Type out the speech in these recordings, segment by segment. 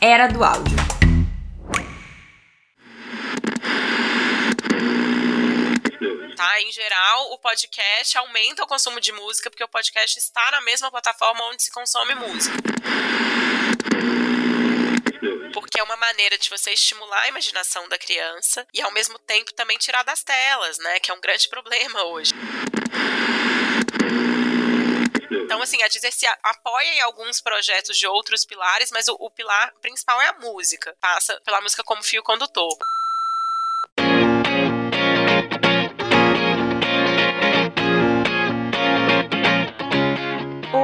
Era do áudio. Tá? Em geral, o podcast aumenta o consumo de música porque o podcast está na mesma plataforma onde se consome música. Porque é uma maneira de você estimular a imaginação da criança e ao mesmo tempo também tirar das telas, né? Que é um grande problema hoje. Então, assim, a dizer se apoia em alguns projetos de outros pilares, mas o, o pilar principal é a música. Passa pela música como fio condutor.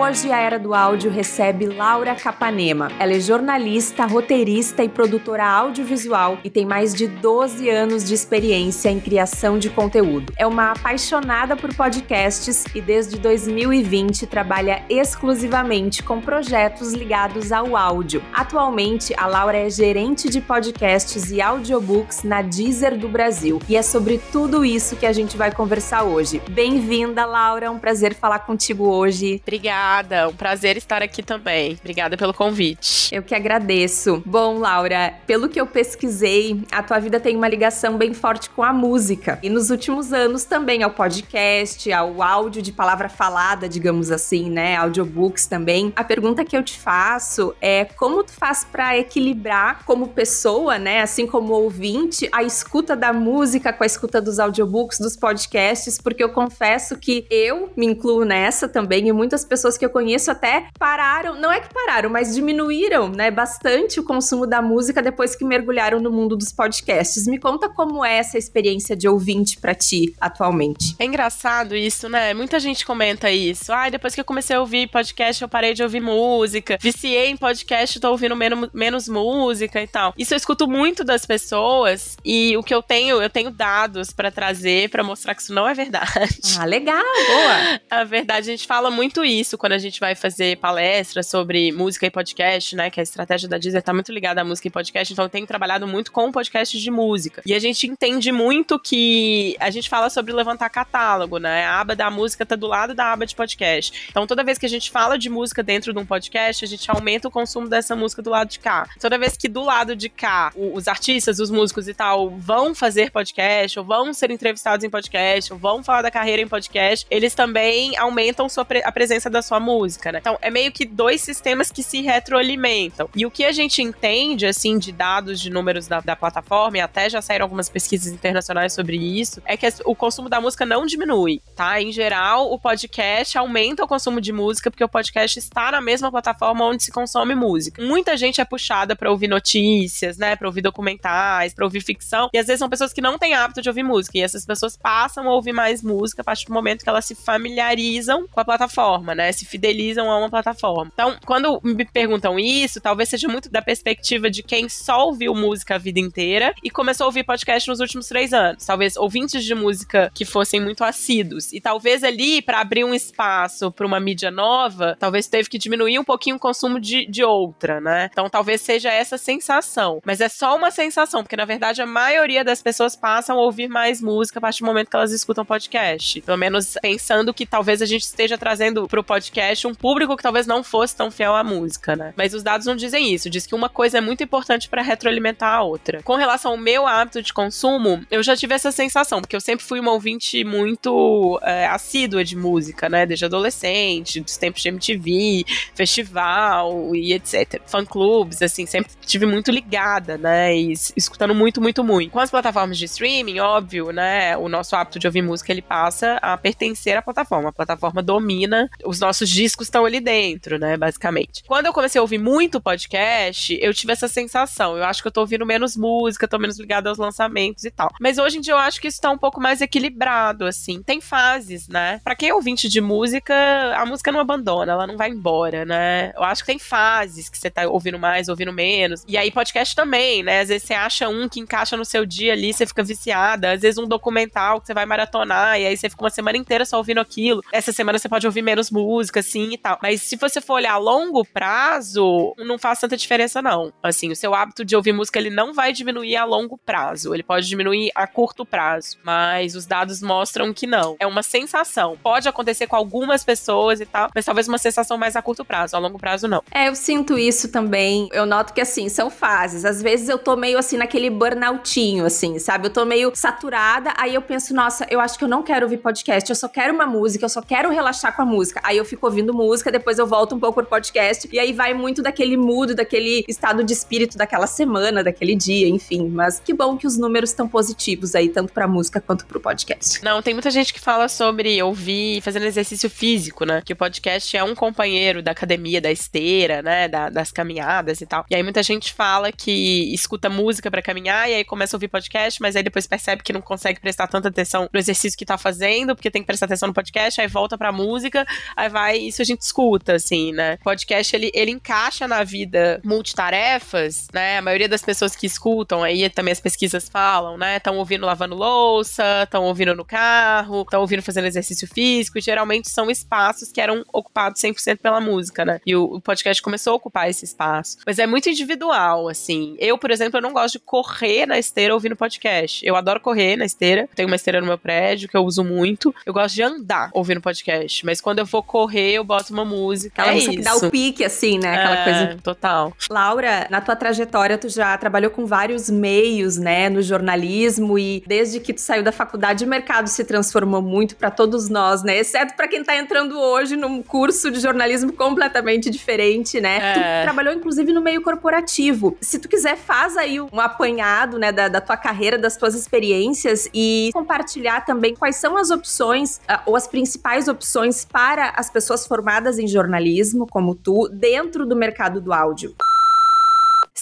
Hoje a Era do Áudio recebe Laura Capanema. Ela é jornalista, roteirista e produtora audiovisual e tem mais de 12 anos de experiência em criação de conteúdo. É uma apaixonada por podcasts e desde 2020 trabalha exclusivamente com projetos ligados ao áudio. Atualmente, a Laura é gerente de podcasts e audiobooks na Deezer do Brasil. E é sobre tudo isso que a gente vai conversar hoje. Bem-vinda, Laura. É um prazer falar contigo hoje. Obrigada. Obrigada, um prazer estar aqui também. Obrigada pelo convite. Eu que agradeço. Bom, Laura, pelo que eu pesquisei, a tua vida tem uma ligação bem forte com a música. E nos últimos anos também ao podcast, ao áudio de palavra falada, digamos assim, né? Audiobooks também. A pergunta que eu te faço é como tu faz para equilibrar como pessoa, né, assim como ouvinte, a escuta da música com a escuta dos audiobooks, dos podcasts, porque eu confesso que eu me incluo nessa também e muitas pessoas que eu conheço até pararam, não é que pararam, mas diminuíram, né, bastante o consumo da música depois que mergulharam no mundo dos podcasts. Me conta como é essa experiência de ouvinte para ti atualmente. É engraçado isso, né? Muita gente comenta isso. Ah, depois que eu comecei a ouvir podcast, eu parei de ouvir música. Viciei em podcast, tô ouvindo menos, menos música e tal. Isso eu escuto muito das pessoas e o que eu tenho, eu tenho dados para trazer para mostrar que isso não é verdade. Ah, legal, boa. a verdade, a gente fala muito isso quando a gente vai fazer palestras sobre música e podcast, né? Que a estratégia da Deezer tá muito ligada à música e podcast, então eu tenho trabalhado muito com podcasts de música. E a gente entende muito que a gente fala sobre levantar catálogo, né? A aba da música tá do lado da aba de podcast. Então toda vez que a gente fala de música dentro de um podcast, a gente aumenta o consumo dessa música do lado de cá. Toda vez que do lado de cá, os artistas, os músicos e tal vão fazer podcast, ou vão ser entrevistados em podcast, ou vão falar da carreira em podcast, eles também aumentam a presença da sua música, né? Então, é meio que dois sistemas que se retroalimentam. E o que a gente entende, assim, de dados, de números da, da plataforma, e até já saíram algumas pesquisas internacionais sobre isso, é que o consumo da música não diminui, tá? Em geral, o podcast aumenta o consumo de música, porque o podcast está na mesma plataforma onde se consome música. Muita gente é puxada para ouvir notícias, né? Pra ouvir documentais, pra ouvir ficção, e às vezes são pessoas que não têm hábito de ouvir música, e essas pessoas passam a ouvir mais música a partir do momento que elas se familiarizam com a plataforma, né? Se fidelizam a uma plataforma. Então, quando me perguntam isso, talvez seja muito da perspectiva de quem só ouviu música a vida inteira e começou a ouvir podcast nos últimos três anos. Talvez ouvintes de música que fossem muito assíduos. E talvez ali, para abrir um espaço para uma mídia nova, talvez teve que diminuir um pouquinho o consumo de, de outra, né? Então, talvez seja essa sensação. Mas é só uma sensação, porque na verdade a maioria das pessoas passam a ouvir mais música a partir do momento que elas escutam podcast. Pelo menos pensando que talvez a gente esteja trazendo pro podcast podcast um público que talvez não fosse tão fiel à música, né? Mas os dados não dizem isso. Diz que uma coisa é muito importante para retroalimentar a outra. Com relação ao meu hábito de consumo, eu já tive essa sensação, porque eu sempre fui uma ouvinte muito é, assídua de música, né? Desde adolescente, dos tempos de MTV, festival e etc. Fã-clubes, assim, sempre tive muito ligada, né? E escutando muito, muito, muito. Com as plataformas de streaming, óbvio, né? O nosso hábito de ouvir música, ele passa a pertencer à plataforma. A plataforma domina, os nossos discos estão ali dentro, né? Basicamente. Quando eu comecei a ouvir muito podcast, eu tive essa sensação. Eu acho que eu tô ouvindo menos música, tô menos ligada aos lançamentos e tal. Mas hoje em dia eu acho que isso tá um pouco mais equilibrado, assim. Tem fases, né? Pra quem é ouvinte de música, a música não abandona, ela não vai embora, né? Eu acho que tem fases que você tá ouvindo mais, ouvindo menos. E aí podcast também, né? Às vezes você acha um que encaixa no seu dia ali, você fica viciada. Às vezes um documental que você vai maratonar e aí você fica uma semana inteira só ouvindo aquilo. Essa semana você pode ouvir menos música, assim e tal. Mas se você for olhar a longo prazo, não faz tanta diferença, não. Assim, o seu hábito de ouvir música, ele não vai diminuir a longo prazo. Ele pode diminuir a curto prazo. Mas os dados mostram que não. É uma sensação. Pode acontecer com algumas pessoas e tal, mas talvez uma sensação mais a curto prazo. A longo prazo, não. É, eu sinto isso também. Eu noto que, assim, são fases. Às vezes eu tô meio, assim, naquele burnoutinho, assim, sabe? Eu tô meio saturada, aí eu penso, nossa, eu acho que eu não quero ouvir podcast, eu só quero uma música, eu só quero relaxar com a música. Aí eu fico ouvindo música, depois eu volto um pouco pro podcast, e aí vai muito daquele mood, daquele estado de espírito daquela semana, daquele dia, enfim. Mas que bom que os números estão positivos aí, tanto pra música quanto pro podcast. Não, tem muita gente que fala sobre ouvir fazendo exercício físico, né? Que o podcast é um companheiro da academia, da esteira, né? Da, das caminhadas e tal. E aí muita gente fala que escuta música para caminhar e aí começa a ouvir podcast, mas aí depois percebe que não consegue prestar tanta atenção no exercício que tá fazendo, porque tem que prestar atenção no podcast, aí volta pra música, aí vai, isso a gente escuta, assim, né? Podcast, ele, ele encaixa na vida multitarefas, né? A maioria das pessoas que escutam, aí também as pesquisas falam, né? Estão ouvindo lavando louça, estão ouvindo no carro, estão ouvindo fazendo exercício físico, geralmente são espaços que eram ocupados 100% pela música, né? E o, o podcast começou a ocupar esse espaço. Mas é muito individual, assim. Eu, por exemplo, eu não gosto de correr na esteira ouvindo podcast. Eu adoro correr na esteira. Tenho uma esteira no meu prédio que eu uso muito. Eu gosto de andar ouvindo podcast. Mas quando eu vou correr, eu boto uma música. Aquela é música isso. que dá o pique, assim, né? Aquela é, coisa. Total. Laura, na tua trajetória, tu já trabalhou com vários meios, né, no jornalismo e desde que tu saiu da faculdade, o mercado se transformou muito para todos nós, né? Exceto para quem tá entrando hoje num curso de jornalismo completamente diferente, né? É. Tu trabalhou inclusive no meio corporativo. Se tu quiser, faz aí um apanhado, né, da, da tua carreira, das tuas experiências e compartilhar também quais são as opções ah, ou as principais opções para as pessoas formadas em jornalismo, como tu, dentro do mercado do áudio.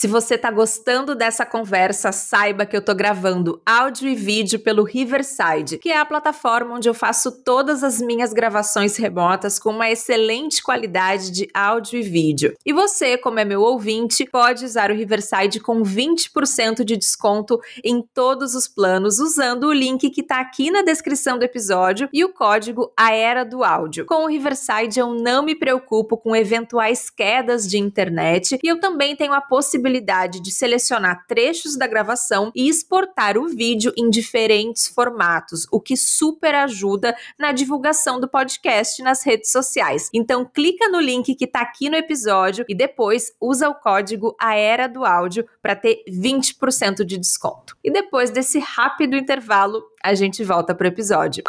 Se você tá gostando dessa conversa, saiba que eu tô gravando áudio e vídeo pelo Riverside, que é a plataforma onde eu faço todas as minhas gravações remotas com uma excelente qualidade de áudio e vídeo. E você, como é meu ouvinte, pode usar o Riverside com 20% de desconto em todos os planos usando o link que tá aqui na descrição do episódio e o código A Era do Áudio. Com o Riverside eu não me preocupo com eventuais quedas de internet e eu também tenho a possibilidade de selecionar trechos da gravação e exportar o vídeo em diferentes formatos, o que super ajuda na divulgação do podcast nas redes sociais. Então clica no link que tá aqui no episódio e depois usa o código A Era do Áudio para ter 20% de desconto. E depois desse rápido intervalo, a gente volta pro episódio.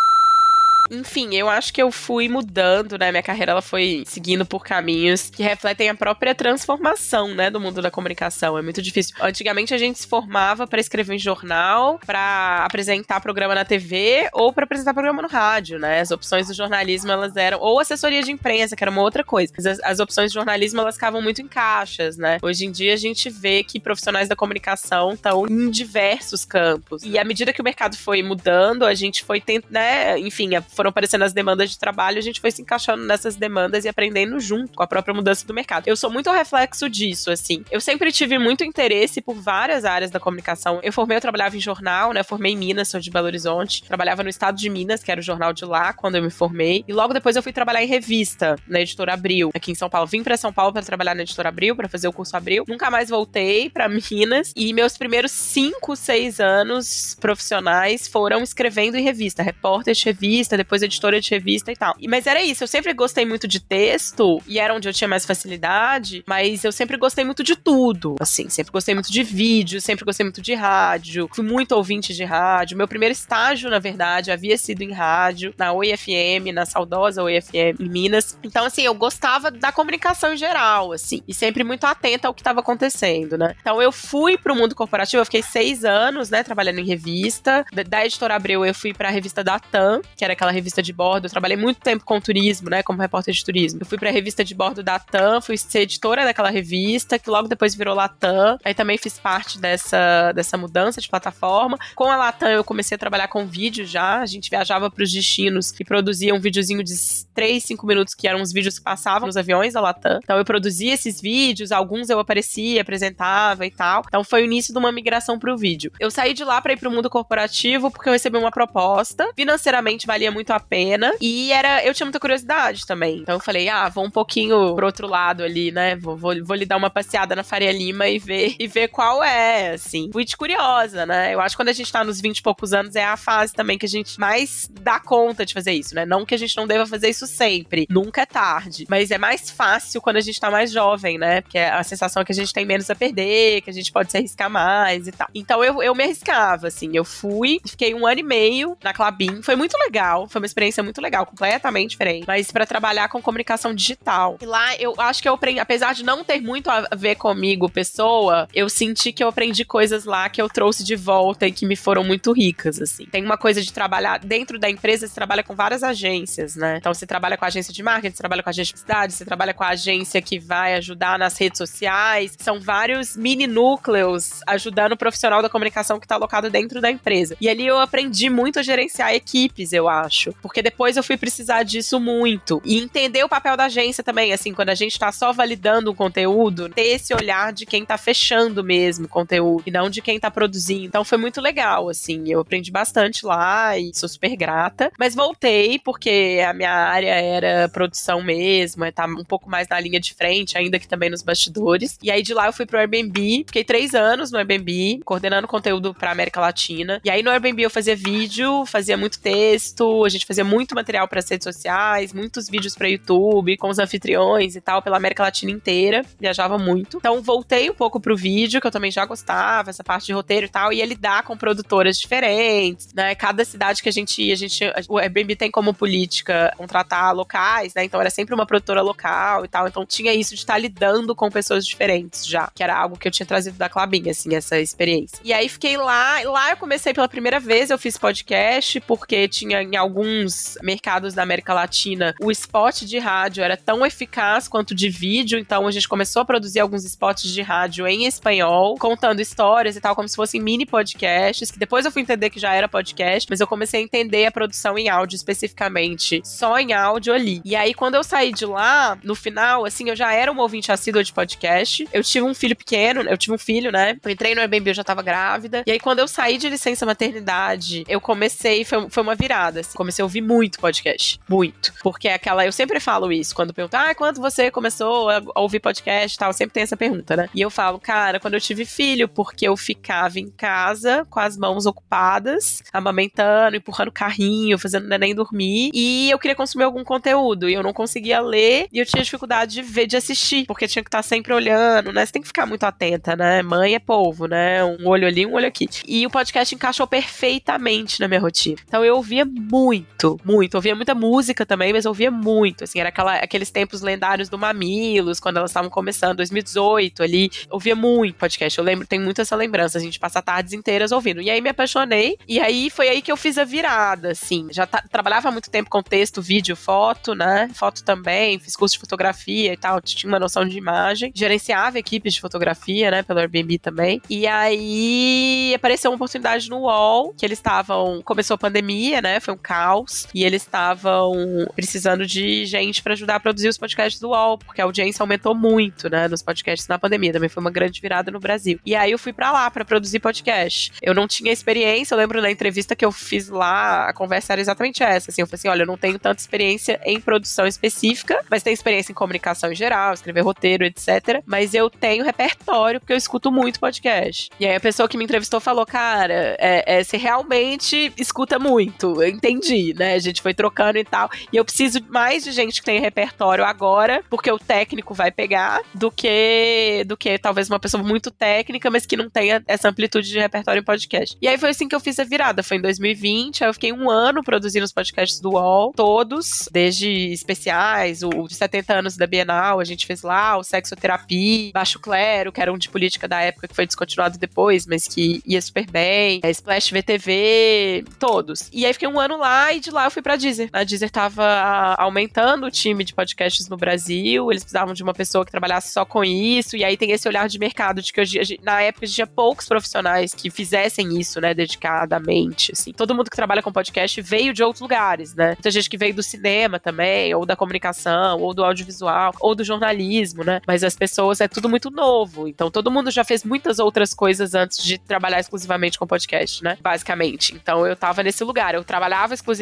Enfim, eu acho que eu fui mudando, né? Minha carreira ela foi seguindo por caminhos que refletem a própria transformação, né, do mundo da comunicação. É muito difícil. Antigamente a gente se formava para escrever em jornal, para apresentar programa na TV ou para apresentar programa no rádio, né? As opções do jornalismo elas eram ou assessoria de imprensa, que era uma outra coisa. As, as opções de jornalismo elas ficavam muito em caixas, né? Hoje em dia a gente vê que profissionais da comunicação estão em diversos campos. E à medida que o mercado foi mudando, a gente foi tentando, né, enfim, foram aparecendo as demandas de trabalho, a gente foi se encaixando nessas demandas e aprendendo junto com a própria mudança do mercado. Eu sou muito reflexo disso, assim. Eu sempre tive muito interesse por várias áreas da comunicação. Eu formei, eu trabalhava em jornal, né? Formei em Minas, sou de Belo Horizonte. Trabalhava no estado de Minas, que era o jornal de lá, quando eu me formei. E logo depois eu fui trabalhar em revista, na editora Abril, aqui em São Paulo. Vim para São Paulo para trabalhar na editora Abril, para fazer o curso Abril. Nunca mais voltei para Minas. E meus primeiros cinco, seis anos profissionais foram escrevendo em revista, repórter de revista, depois editora de revista e tal. Mas era isso, eu sempre gostei muito de texto e era onde eu tinha mais facilidade, mas eu sempre gostei muito de tudo, assim, sempre gostei muito de vídeo, sempre gostei muito de rádio, fui muito ouvinte de rádio. Meu primeiro estágio, na verdade, havia sido em rádio, na OIFM, na saudosa OIFM em Minas. Então, assim, eu gostava da comunicação em geral, assim, e sempre muito atenta ao que estava acontecendo, né? Então, eu fui pro mundo corporativo, eu fiquei seis anos, né, trabalhando em revista. Da editora Abreu, eu fui pra revista da TAM, que era aquela revista de bordo. Eu trabalhei muito tempo com turismo, né, como repórter de turismo. Eu fui pra revista de bordo da TAM, fui ser editora daquela revista, que logo depois virou Latam. Aí também fiz parte dessa, dessa mudança de plataforma. Com a Latam, eu comecei a trabalhar com vídeo já. A gente viajava pros destinos e produzia um videozinho de 3, 5 minutos, que eram os vídeos que passavam nos aviões da Latam. Então eu produzia esses vídeos, alguns eu aparecia, apresentava e tal. Então foi o início de uma migração pro vídeo. Eu saí de lá para ir pro mundo corporativo porque eu recebi uma proposta. Financeiramente valia muito a pena e era eu tinha muita curiosidade também. Então eu falei: "Ah, vou um pouquinho pro outro lado ali, né? Vou, vou, vou lhe dar uma passeada na Faria Lima e ver e ver qual é, assim. Fui de curiosa, né? Eu acho que quando a gente tá nos 20 e poucos anos é a fase também que a gente mais dá conta de fazer isso, né? Não que a gente não deva fazer isso sempre, nunca é tarde, mas é mais fácil quando a gente tá mais jovem, né? Porque a sensação é que a gente tem menos a perder, que a gente pode se arriscar mais e tal. Então eu, eu me arriscava, assim. Eu fui, fiquei um ano e meio na Clabin. Foi muito legal, foi uma experiência muito legal, completamente diferente. Mas para trabalhar com comunicação digital. E lá eu acho que eu aprendi, apesar de não ter muito a ver comigo, pessoa, eu senti que eu aprendi coisas lá que eu trouxe de volta e que me foram muito ricas, assim. Tem uma coisa de trabalhar dentro da empresa, você trabalha com várias agências, né? Então você trabalha com a agência de marketing, você trabalha com a agência de cidade, você trabalha com a agência que vai ajudar nas redes sociais. São vários mini núcleos ajudando o profissional da comunicação que está alocado dentro da empresa. E ali eu aprendi muito a gerenciar equipes, eu acho. Porque depois eu fui precisar disso muito. E entender o papel da agência também, assim, quando a gente está só validando um conteúdo, ter esse olhar de quem está fechando mesmo o conteúdo e não de quem está produzindo. Então foi muito legal, assim. Eu aprendi bastante lá e sou super grata. Mas voltei porque a minha área era produção mesmo, é tá um pouco mais na linha de frente, ainda que também nos bastidores. E aí de lá eu fui pro Airbnb, fiquei três anos no Airbnb, coordenando conteúdo pra América Latina. E aí no Airbnb eu fazia vídeo, fazia muito texto, a gente fazia muito material para redes sociais, muitos vídeos para YouTube, com os anfitriões e tal, pela América Latina inteira. Viajava muito. Então voltei um pouco pro vídeo, que eu também já gostava, essa parte de roteiro e tal, e ia lidar com produtoras diferentes, né? Cada cidade que a gente ia, a gente. O Airbnb tem como política contratar locais, né? Então era sempre uma produtora local e tal. Então tinha isso de estar lidando com pessoas diferentes já, que era algo que eu tinha trazido da Clabin, assim, essa experiência. E aí fiquei lá, lá eu comecei pela primeira vez, eu fiz podcast, porque tinha em alguns mercados da América Latina o spot de rádio era tão eficaz quanto de vídeo, então a gente começou a produzir alguns spots de rádio em espanhol, contando histórias e tal, como se fossem mini podcasts, que depois eu fui entender que já era podcast, mas eu comecei a entender a produção em áudio especificamente, só em áudio ali. E aí, quando eu saí de lá, no final, assim, eu já era um ouvinte assíduo de podcast. Eu tive um filho pequeno, eu tive um filho, né? Eu entrei no Airbnb, eu já tava grávida. E aí, quando eu saí de licença maternidade, eu comecei, foi, foi uma virada, assim. Comecei a ouvir muito podcast. Muito. Porque é aquela, eu sempre falo isso, quando perguntam, ah, quando você começou a ouvir podcast e tal, sempre tem essa pergunta, né? E eu falo, cara, quando eu tive filho, porque eu ficava em casa com as mãos ocupadas, amamentando, empurrando carrinho, fazendo neném dormir, e eu queria consumir algum conteúdo, e eu não conseguia ler, e eu tinha dificuldade de ver, de assistir, porque tinha que estar sempre olhando, né? Você tem que ficar muito atenta, né? Mãe é povo, né? Um olho ali, um olho aqui. E o podcast encaixou perfeitamente na minha rotina. Então eu ouvia muito, muito. ouvia muita música também, mas ouvia muito. Assim, era aquela, aqueles tempos lendários do Mamilos, quando elas estavam começando, 2018 ali. Ouvia muito podcast. Eu lembro, tem muito essa lembrança. A gente passa tardes inteiras ouvindo. E aí me apaixonei. E aí foi aí que eu fiz a virada, assim. Já trabalhava muito tempo com texto, vídeo, foto, né? Foto também. Fiz curso de fotografia e tal. Tinha uma noção de imagem. Gerenciava equipes de fotografia, né? Pelo Airbnb também. E aí apareceu uma oportunidade no UOL, que eles estavam. Começou a pandemia, né? Foi um caos. E eles estavam precisando de gente para ajudar a produzir os podcasts do UOL, porque a audiência aumentou muito, né? Nos podcasts na pandemia. Também foi uma grande virada no Brasil. E aí eu fui para lá para produzir podcast. Eu não tinha experiência, eu lembro na entrevista que eu fiz lá, a conversa era exatamente essa. Assim, eu falei assim: olha, eu não tenho tanta experiência em produção específica, mas tenho experiência em comunicação em geral, escrever roteiro, etc. Mas eu tenho repertório, porque eu escuto muito podcast. E aí a pessoa que me entrevistou falou: cara, é, é, você realmente escuta muito. Eu entendi né? A gente foi trocando e tal. E eu preciso mais de gente que tem repertório agora, porque o técnico vai pegar, do que do que talvez uma pessoa muito técnica, mas que não tenha essa amplitude de repertório em podcast. E aí foi assim que eu fiz a virada. Foi em 2020, aí eu fiquei um ano produzindo os podcasts do UOL, todos, desde especiais, o de 70 anos da Bienal, a gente fez lá, o Sexoterapia, Baixo Clero, que era um de política da época que foi descontinuado depois, mas que ia super bem, a Splash VTV, todos. E aí fiquei um ano lá e de lá eu fui pra Deezer. A Deezer tava aumentando o time de podcasts no Brasil, eles precisavam de uma pessoa que trabalhasse só com isso, e aí tem esse olhar de mercado de que hoje, na época tinha poucos profissionais que fizessem isso, né, dedicadamente, assim. Todo mundo que trabalha com podcast veio de outros lugares, né? Muita gente que veio do cinema também, ou da comunicação, ou do audiovisual, ou do jornalismo, né? Mas as pessoas é tudo muito novo, então todo mundo já fez muitas outras coisas antes de trabalhar exclusivamente com podcast, né? Basicamente. Então eu tava nesse lugar, eu trabalhava exclusivamente,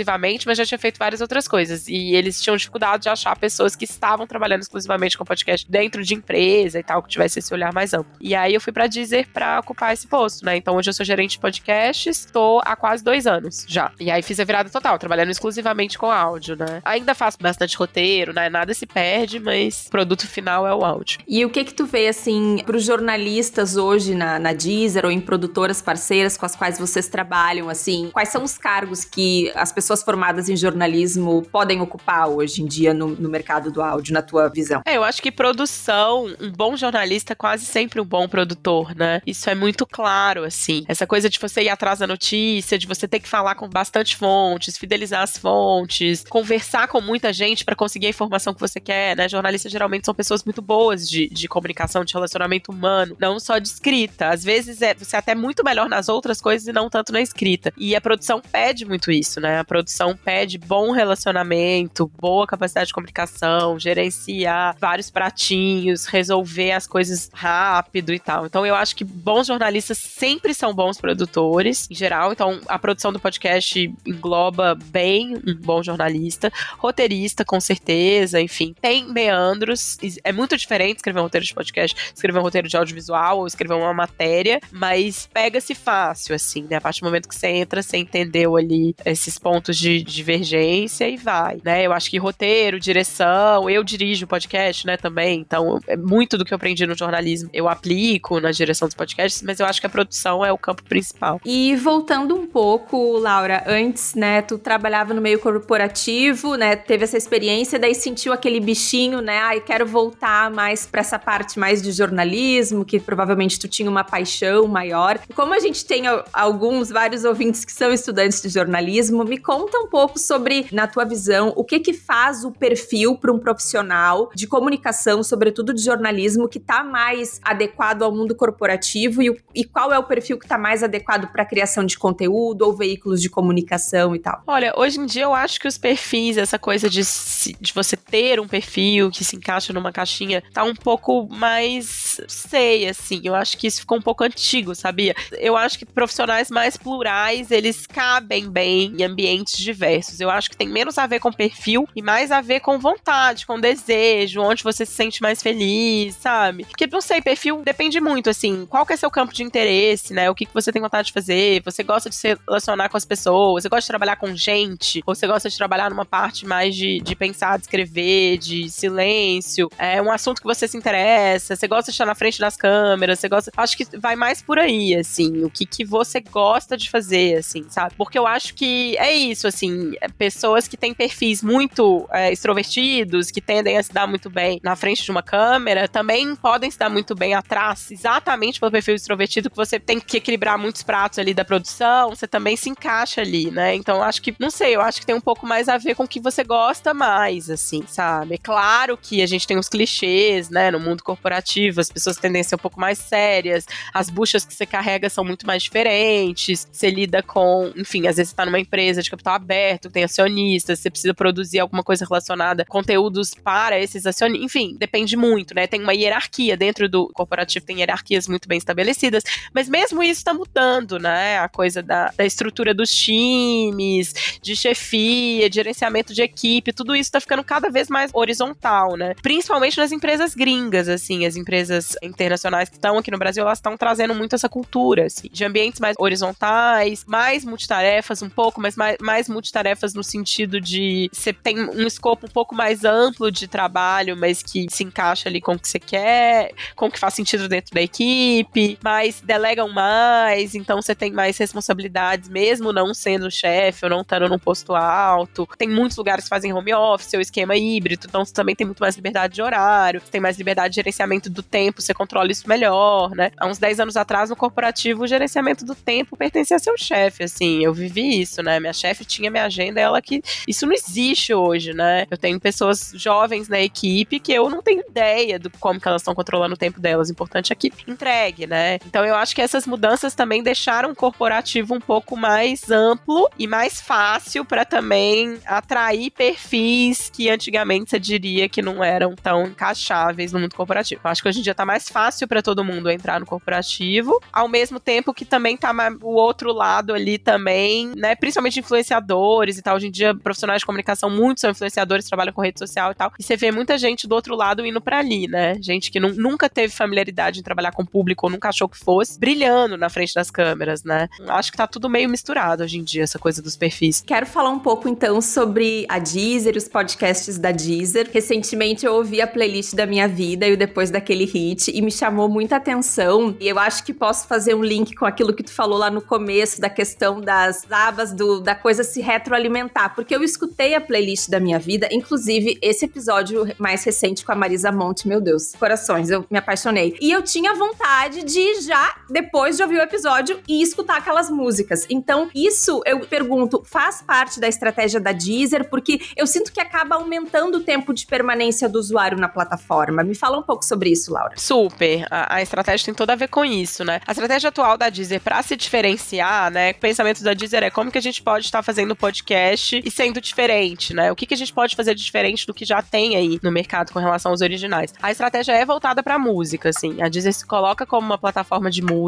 mas já tinha feito várias outras coisas, e eles tinham dificuldade de achar pessoas que estavam trabalhando exclusivamente com podcast dentro de empresa e tal, que tivesse esse olhar mais amplo. E aí eu fui pra Deezer pra ocupar esse posto, né? Então hoje eu sou gerente de podcasts, tô há quase dois anos já. E aí fiz a virada total, trabalhando exclusivamente com áudio, né? Ainda faço bastante roteiro, né? Nada se perde, mas o produto final é o áudio. E o que que tu vê, assim, pros jornalistas hoje na, na Deezer ou em produtoras parceiras com as quais vocês trabalham, assim? Quais são os cargos que as pessoas formadas em jornalismo podem ocupar hoje em dia no, no mercado do áudio, na tua visão? É, eu acho que produção, um bom jornalista é quase sempre um bom produtor, né? Isso é muito claro, assim. Essa coisa de você ir atrás da notícia, de você ter que falar com bastante fontes, fidelizar as fontes, conversar com muita gente para conseguir a informação que você quer, né? Jornalistas geralmente são pessoas muito boas de, de comunicação, de relacionamento humano, não só de escrita. Às vezes é, você é até muito melhor nas outras coisas e não tanto na escrita. E a produção pede muito isso, né? Produção pede bom relacionamento, boa capacidade de comunicação, gerenciar vários pratinhos, resolver as coisas rápido e tal. Então eu acho que bons jornalistas sempre são bons produtores, em geral. Então a produção do podcast engloba bem um bom jornalista, roteirista, com certeza, enfim. Tem meandros, é muito diferente escrever um roteiro de podcast, escrever um roteiro de audiovisual ou escrever uma matéria, mas pega-se fácil, assim, né? A partir do momento que você entra, você entendeu ali esses pontos de divergência e vai, né? Eu acho que roteiro, direção, eu dirijo o podcast, né, também, então é muito do que eu aprendi no jornalismo eu aplico na direção dos podcasts, mas eu acho que a produção é o campo principal. E voltando um pouco, Laura, antes, né, tu trabalhava no meio corporativo, né, teve essa experiência, daí sentiu aquele bichinho, né, ai, quero voltar mais para essa parte mais de jornalismo, que provavelmente tu tinha uma paixão maior. Como a gente tem alguns, vários ouvintes que são estudantes de jornalismo, me conta um pouco sobre, na tua visão, o que que faz o perfil para um profissional de comunicação, sobretudo de jornalismo, que tá mais adequado ao mundo corporativo e, e qual é o perfil que está mais adequado para criação de conteúdo ou veículos de comunicação e tal? Olha, hoje em dia eu acho que os perfis, essa coisa de, de você ter um perfil que se encaixa numa caixinha, tá um pouco mais sei, assim. Eu acho que isso ficou um pouco antigo, sabia? Eu acho que profissionais mais plurais, eles cabem bem em ambientes diversos. Eu acho que tem menos a ver com perfil e mais a ver com vontade, com desejo, onde você se sente mais feliz, sabe? Porque, não sei, perfil depende muito, assim, qual que é seu campo de interesse, né? O que, que você tem vontade de fazer? Você gosta de se relacionar com as pessoas? Você gosta de trabalhar com gente? Ou você gosta de trabalhar numa parte mais de, de pensar, de escrever, de silêncio? É um assunto que você se interessa? Você gosta de estar na frente das câmeras? Você gosta... Acho que vai mais por aí, assim, o que, que você gosta de fazer, assim, sabe? Porque eu acho que é isso, assim, é pessoas que têm perfis muito é, extrovertidos, que tendem a se dar muito bem na frente de uma câmera, também podem se dar muito bem atrás, exatamente pelo perfil extrovertido, que você tem que equilibrar muitos pratos ali da produção, você também se encaixa ali, né? Então acho que, não sei, eu acho que tem um pouco mais a ver com o que você gosta mais, assim, sabe? É claro que a gente tem os clichês, né, no mundo corporativo, as pessoas tendem a ser um pouco mais sérias, as buchas que você carrega são muito mais diferentes, você lida com, enfim, às vezes você tá numa empresa de capital aberto, tem acionistas, você precisa produzir alguma coisa relacionada, conteúdos para esses acionistas, enfim, depende muito, né? Tem uma hierarquia dentro do corporativo, tem hierarquias muito bem estabelecidas, mas mesmo isso está mudando, né? A coisa da, da estrutura dos times, de chefia, de gerenciamento de equipe, tudo isso está ficando cada vez mais horizontal, né? Principalmente nas empresas gringas, assim, as empresas internacionais que estão aqui no Brasil, elas estão trazendo muito essa cultura, assim, de ambientes mais horizontais, mais multitarefas um pouco, mas mais, mais multitarefas no sentido de você tem um escopo um pouco mais amplo de trabalho, mas que se encaixa ali com o que você quer, com o que faz sentido dentro da equipe, mas delegam mais, então você tem mais responsabilidades, mesmo não sendo chefe ou não estando num posto alto. Tem muitos lugares que fazem home office ou esquema híbrido, então você também tem muito mais liberdade de horário, tem mais liberdade de gerenciamento do tempo, você controla isso melhor, né? Há uns 10 anos atrás, no corporativo, o gerenciamento do tempo pertencia a seu chefe, assim, eu vivi isso, né? Minha chefe tinha minha agenda, ela que. Isso não existe hoje, né? Eu tenho pessoas jovens na equipe que eu não tenho ideia do como que elas estão controlando o tempo delas. O importante é que entregue, né? Então eu acho que essas mudanças também deixaram o corporativo um pouco mais amplo e mais fácil para também atrair perfis que antigamente você diria que não eram tão encaixáveis no mundo corporativo. Eu acho que hoje em dia tá mais fácil para todo mundo entrar no corporativo, ao mesmo tempo que também tá o outro lado ali também, né? Principalmente influenciadores e tal. Hoje em dia, profissionais de comunicação, muitos são influenciadores, trabalham com rede social e tal. E você vê muita gente do outro lado indo para ali, né? Gente que nunca teve familiaridade em trabalhar com público ou nunca achou que fosse, brilhando na frente das câmeras, né? Acho que tá tudo meio misturado hoje em dia, essa coisa dos perfis. Quero falar um pouco então sobre a Deezer, os podcasts da Deezer. Recentemente eu ouvi a playlist da minha vida e o Depois daquele hit e me chamou muita atenção. E eu acho que posso fazer um link com aquilo que tu falou lá no começo, da questão das abas, do, da coisa se retroalimentar. Porque eu escutei a playlist da minha vida, inclusive esse episódio mais recente com a Marisa Monte, meu Deus, corações, eu me apaixonei. E eu tinha vontade de já, depois de ouvir o episódio, e escutar aquelas músicas. Então, isso eu pergunto, faz parte da estratégia da Deezer? Porque eu sinto que acaba aumentando o tempo de permanência do usuário na plataforma. Me fala um pouco sobre isso, Laura. Super. A, a estratégia tem toda a ver com isso, né? A estratégia atual da Deezer, para se diferenciar, né? O pensamento da Deezer é como que a gente pode estar fazendo podcast e sendo diferente, né? O que, que a gente pode fazer de diferente do que já tem aí no mercado com relação aos originais. A estratégia é voltada para música, assim. A Deezer se coloca como uma plataforma de música,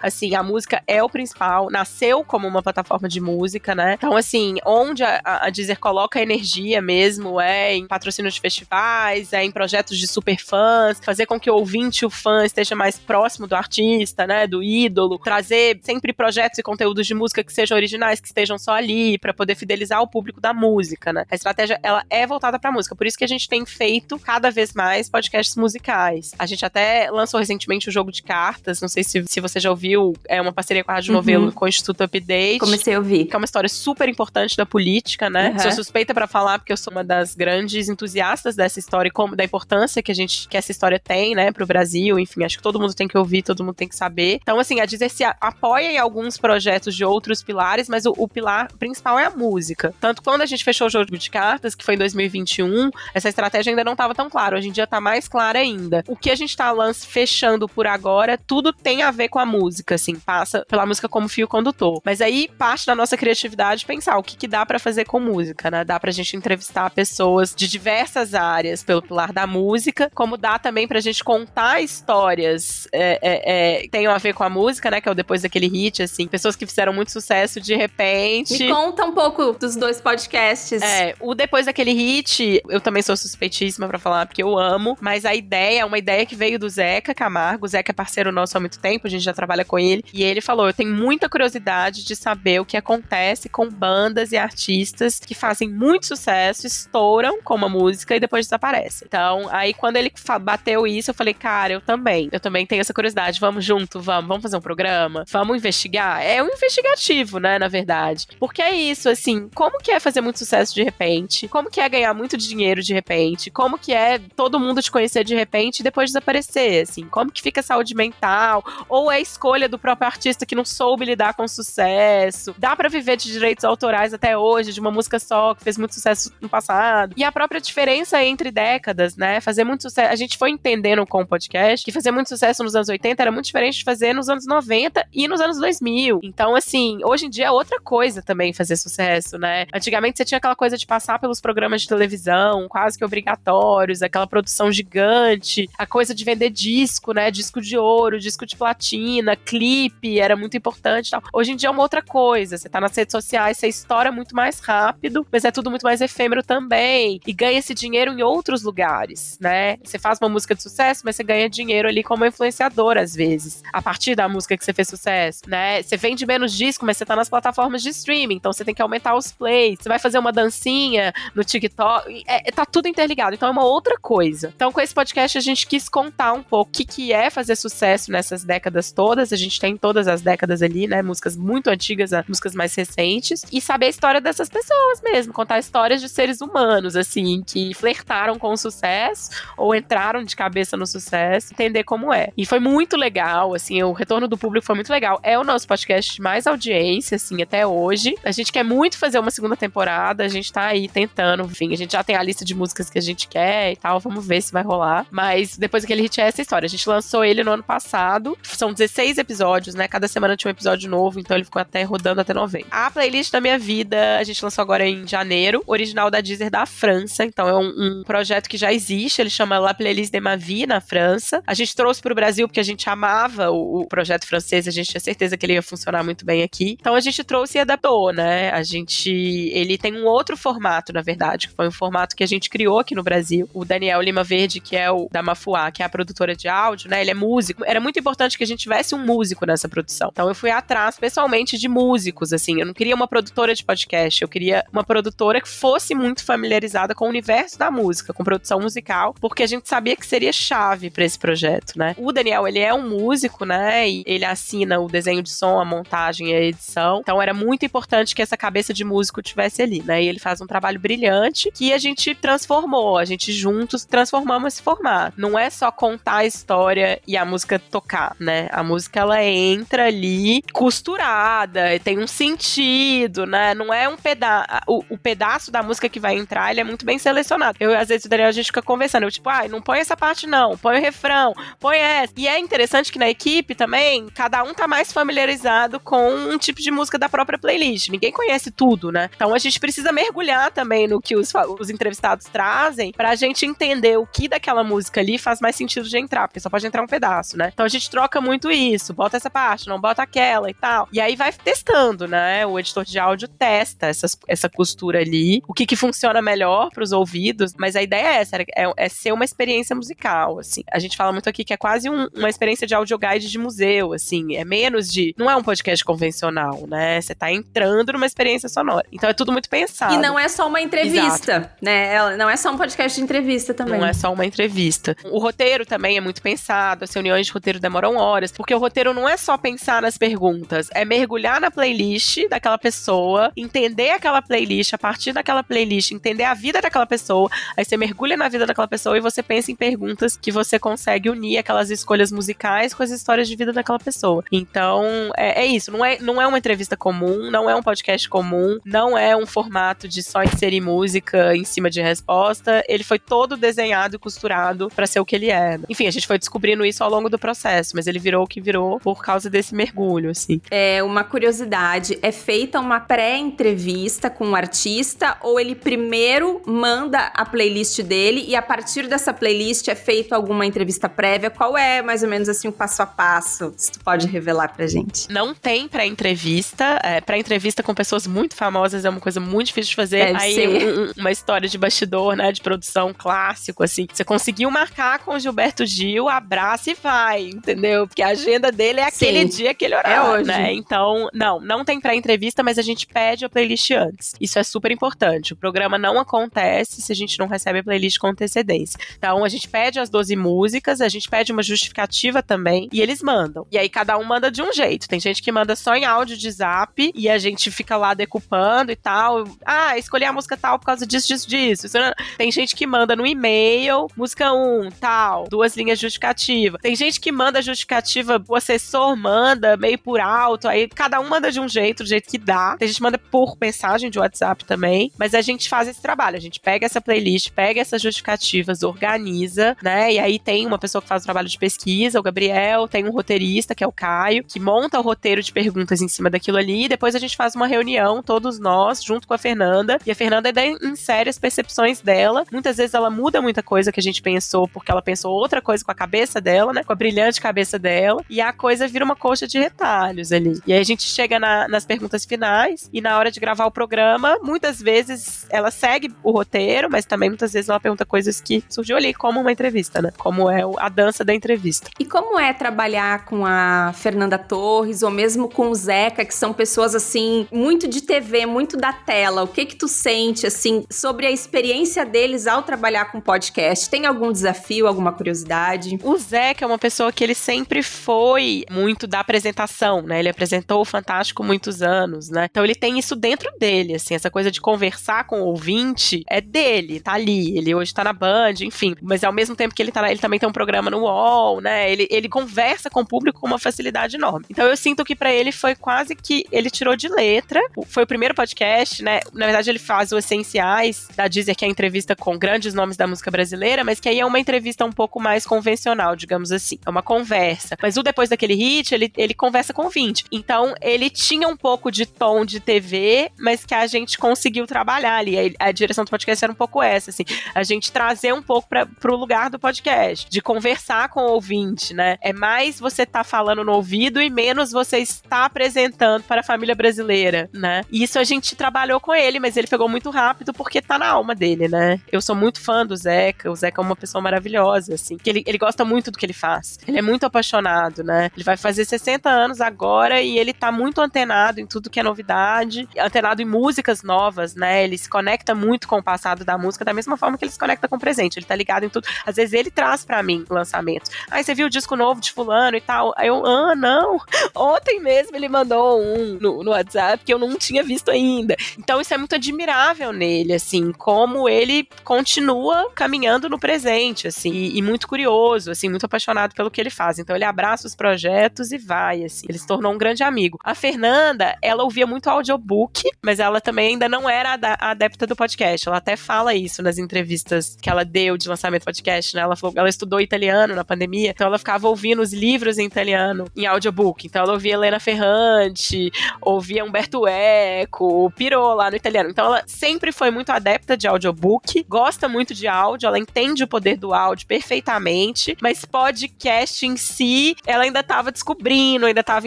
assim, a música é o principal, nasceu como uma plataforma de música, né? Então, assim, onde a, a Deezer coloca energia mesmo é em patrocínio de festivais, é em projetos de super fãs, fazer com que o ouvinte, o fã, esteja mais próximo do artista, né? Do ídolo, trazer sempre projetos e conteúdos de música que sejam originais, que estejam só ali, para poder fidelizar o público da música, né? A estratégia, ela é voltada pra música, por isso que a gente tem feito cada vez mais podcasts musicais. A gente até lançou recentemente o jogo de cartas, não sei se, se você já ouviu, é uma parceria com a Rádio uhum. Novelo com o Instituto Update. Comecei a ouvir. Que é uma história super importante da política, né? Uhum. Sou suspeita para falar porque eu sou uma das grandes entusiastas dessa história e como da importância que a gente que essa história tem, né, pro Brasil, enfim, acho que todo mundo tem que ouvir, todo mundo tem que saber. Então, assim, a Deezer se apoia em alguns projetos de outros pilares, mas o, o pilar principal é a música. Tanto quando a gente fechou o jogo de cartas, que foi em 2021, essa estratégia ainda não estava tão clara. Hoje em dia tá mais clara ainda. O que a gente tá lance, fechando por agora, tudo tem a ver com a música, assim, passa pela música como fio condutor. Mas aí parte da nossa criatividade pensar o que, que dá para fazer com música, né? Dá pra gente entrevistar pessoas de diversas áreas pelo pilar da música, como dá também pra gente contar histórias é, é, é, tenham a ver com a música, né? Que é o depois daquele hit, assim, pessoas que fizeram muito sucesso de repente. Me conta um pouco dos dois podcasts. É, o depois daquele hit, eu também sou suspeitíssima para falar, porque eu amo, mas a ideia é uma ideia que veio do Zeca Camargo. O Zeca é parceiro nosso há muito tempo, a gente já trabalha com ele, e ele falou: Eu tenho muita curiosidade de saber o que acontece com bandas e artistas que fazem muito sucesso, estouram com uma música e depois desaparecem. Então, aí quando ele bateu isso, eu falei, cara, eu também. Eu também tenho essa curiosidade. Vamos junto, vamos, vamos fazer um programa? Vamos investigar? É um investigativo, né, na verdade. Porque é isso, assim, como que é fazer muito sucesso de repente? Como que é ganhar muito dinheiro de repente? Como que é todo mundo te conhecer de repente e depois desaparecer, assim? Como que fica a saúde mental? Ou é a escolha do próprio artista que não soube lidar com sucesso? Dá para viver de direitos autorais até hoje, de uma música só, que fez muito sucesso no passado? E a própria diferença entre décadas, né? Fazer muito sucesso. A gente foi entendendo com o podcast que fazer muito sucesso nos anos 80 era muito diferente de fazer nos anos 90 e nos anos 2000. Então, assim, hoje em dia é outra coisa também fazer sucesso, né? Antigamente você tinha aquela coisa de passar pelos programas de televisão, quase que obrigatórios, aquela produção gigante, a coisa de vender disco, né? Disco de ouro, disco de platina rotina, clipe era muito importante tal. Hoje em dia é uma outra coisa. Você tá nas redes sociais, você estoura muito mais rápido, mas é tudo muito mais efêmero também. E ganha esse dinheiro em outros lugares, né? Você faz uma música de sucesso, mas você ganha dinheiro ali como influenciador, às vezes, a partir da música que você fez sucesso, né? Você vende menos disco, mas você tá nas plataformas de streaming, então você tem que aumentar os plays. Você vai fazer uma dancinha no TikTok. É, tá tudo interligado. Então é uma outra coisa. Então, com esse podcast, a gente quis contar um pouco o que, que é fazer sucesso nessas décadas todas. A gente tem todas as décadas ali, né? Músicas muito antigas, músicas mais recentes. E saber a história dessas pessoas mesmo. Contar histórias de seres humanos, assim, que flertaram com o sucesso ou entraram de cabeça no sucesso. Entender como é. E foi muito legal, assim, o retorno do público foi muito legal. É o nosso podcast de mais audiência, assim, até hoje. A gente quer muito fazer uma segunda temporada. A gente tá aí tentando, enfim. A gente já tem a lista de músicas que a gente quer e tal. Vamos ver se vai rolar. Mas depois daquele hit é essa história. A gente lançou ele no ano passado. São 16 episódios, né? Cada semana tinha um episódio novo, então ele ficou até rodando até novembro. A playlist da minha vida, a gente lançou agora em janeiro, original da Deezer da França. Então é um, um projeto que já existe, ele chama La Playlist de ma Vie na França. A gente trouxe para o Brasil porque a gente amava o, o, projeto francês, a gente tinha certeza que ele ia funcionar muito bem aqui. Então a gente trouxe e adaptou, né? A gente. Ele tem um outro formato, na verdade, que foi um formato que a gente criou aqui no Brasil. O Daniel Lima Verde, que é o da Mafuá, que é a produtora de áudio, né? Ele é músico. Era muito importante que a gente tivesse um músico nessa produção. Então eu fui atrás pessoalmente de músicos, assim. Eu não queria uma produtora de podcast, eu queria uma produtora que fosse muito familiarizada com o universo da música, com produção musical, porque a gente sabia que seria chave para esse projeto, né? O Daniel, ele é um músico, né? E ele assina o desenho de som, a montagem e a edição. Então era muito importante que essa cabeça de músico tivesse ali, né? E ele faz um trabalho brilhante que a gente transformou, a gente juntos transformamos esse formato. Não é só contar a história e a música tocar, né? A música ela entra ali costurada, tem um sentido, né? Não é um pedaço. O, pedaço da música que vai entrar, ele é muito bem selecionado. Eu, às vezes, o Daniel, a gente fica conversando. Eu, tipo, ah, não põe essa parte, não. Põe o refrão, põe essa. E é interessante que na equipe também, cada um tá mais familiarizado com um tipo de música da própria playlist. Ninguém conhece tudo, né? Então a gente precisa mergulhar também no que os, os entrevistados trazem pra gente entender o que daquela música ali faz mais sentido de entrar, porque só pode entrar um pedaço, né? Então a gente troca muito isso, bota essa parte, não bota aquela e tal. E aí vai testando, né? O editor de áudio testa essas, essa costura ali, o que que funciona melhor para os ouvidos, mas a ideia é essa, é, é, ser uma experiência musical, assim. A gente fala muito aqui que é quase um, uma experiência de audio guide de museu, assim, é menos de, não é um podcast convencional, né? Você tá entrando numa experiência sonora. Então é tudo muito pensado. E não é só uma entrevista, Exato. né? Não é só um podcast de entrevista também. Não é só uma entrevista. O roteiro também é muito pensado, as reuniões de roteiro demoram horas, porque o roteiro não é só pensar nas perguntas, é mergulhar na playlist daquela pessoa, entender aquela playlist, a partir daquela playlist, entender a vida daquela pessoa, aí você mergulha na vida daquela pessoa e você pensa em perguntas que você consegue unir aquelas escolhas musicais com as histórias de vida daquela pessoa. Então, é, é isso, não é, não é uma entrevista comum, não é um podcast comum, não é um formato de só inserir música em cima de resposta, ele foi todo desenhado e costurado para ser o que ele é. Enfim, a gente foi descobrindo isso ao longo do processo, mas ele virou o que virou por causa desse mergulho, assim. É, uma curiosidade, é feita uma pré-entrevista com o artista ou ele primeiro manda a playlist dele e a partir dessa playlist é feita alguma entrevista prévia? Qual é, mais ou menos assim, o passo a passo? Se tu pode revelar pra gente. Não tem pré-entrevista. É, pré-entrevista com pessoas muito famosas é uma coisa muito difícil de fazer. Deve Aí. Um, uma história de bastidor, né, de produção clássico, assim. Você conseguiu marcar com o Gilberto Gil, abraça e vai, entendeu? Porque a agenda dele é aquele Sim. dia, aquele horário, É hoje. né? Então, não, não tem pré-entrevista, mas a gente pede a playlist antes. Isso é super importante. O programa não acontece se a gente não recebe a playlist com antecedência. Então, a gente pede as 12 músicas, a gente pede uma justificativa também, e eles mandam. E aí, cada um manda de um jeito. Tem gente que manda só em áudio de zap, e a gente fica lá decupando e tal. Ah, escolhi a música tal por causa disso, disso, disso. Isso não- Tem gente que manda no e-mail, música 1, tal, duas linhas justificativa. Tem gente que manda justificativa, o assessor manda meio por alto, aí cada um manda de um jeito, do jeito que dá. Tem gente manda por mensagem de WhatsApp também, mas a gente faz esse trabalho. A gente pega essa playlist, pega essas justificativas, organiza, né? E aí tem uma pessoa que faz o trabalho de pesquisa, o Gabriel, tem um roteirista, que é o Caio, que monta o roteiro de perguntas em cima daquilo ali, e depois a gente faz uma reunião, todos nós, junto com a Fernanda, e a Fernanda daí insere as percepções dela. Muitas vezes ela muda muita coisa que a gente pensou, porque ela pensou outra coisa com a cabeça dela, né? Com a brilhante cabeça dela. Dela, e a coisa vira uma coxa de retalhos ali. E aí a gente chega na, nas perguntas finais, e na hora de gravar o programa, muitas vezes ela segue o roteiro, mas também muitas vezes ela pergunta coisas que surgiu ali como uma entrevista, né? Como é a dança da entrevista. E como é trabalhar com a Fernanda Torres, ou mesmo com o Zeca, que são pessoas assim, muito de TV, muito da tela? O que que tu sente, assim, sobre a experiência deles ao trabalhar com podcast? Tem algum desafio, alguma curiosidade? O Zeca é uma pessoa que ele sempre foi muito da apresentação, né? Ele apresentou o Fantástico muitos anos, né? Então ele tem isso dentro dele, assim, essa coisa de conversar com o ouvinte é dele, tá ali. Ele hoje tá na Band, enfim. Mas ao mesmo tempo que ele tá lá, ele também tem um programa no UOL, né? Ele, ele conversa com o público com uma facilidade enorme. Então eu sinto que para ele foi quase que ele tirou de letra. Foi o primeiro podcast, né? Na verdade, ele faz o Essenciais da Deezer, que é a entrevista com grandes nomes da música brasileira, mas que aí é uma entrevista um pouco mais convencional, digamos assim. É uma conversa. Mas o Depois daquele hit, ele, ele conversa com 20. Então, ele tinha um pouco de tom de TV, mas que a gente conseguiu trabalhar ali. A, a direção do podcast era um pouco essa, assim. A gente trazer um pouco para pro lugar do podcast, de conversar com o ouvinte, né? É mais você tá falando no ouvido e menos você está apresentando para a família brasileira, né? E isso a gente trabalhou com ele, mas ele pegou muito rápido porque tá na alma dele, né? Eu sou muito fã do Zeca, o Zeca é uma pessoa maravilhosa, assim, que ele, ele gosta muito do que ele faz. Ele é muito apaixonado, né? Ele vai fazer 60 anos agora e ele tá muito antenado em tudo que é novidade, antenado em músicas novas, né? Ele se conecta muito com o passado da música da mesma forma que ele se conecta com o presente. Ele tá ligado em tudo. Às vezes ele traz para mim lançamentos. Aí ah, você viu o disco novo de fulano e tal. Aí eu, ah, não. Ontem mesmo ele mandou um no, no WhatsApp que eu não tinha visto ainda. Então isso é muito admirável nele, assim, como ele continua caminhando no presente, assim, e, e muito curioso, assim, muito apaixonado pelo que ele faz. Então ele abraça os projetos e vai, assim. Ele se tornou um grande amigo. A Fernanda, ela ouvia muito audiobook, mas ela também ainda não era adepta do podcast. Ela até fala isso nas entrevistas que ela deu de lançamento do podcast, né? Ela falou ela estudou italiano na pandemia, então ela ficava ouvindo os livros em italiano em audiobook. Então ela ouvia Helena Ferrante, ouvia Umberto Eco, pirou lá no italiano. Então ela sempre foi muito adepta de audiobook, gosta muito de áudio, ela entende o poder do áudio perfeitamente, mas podcast em si, ela ainda estava descobrindo, ainda estava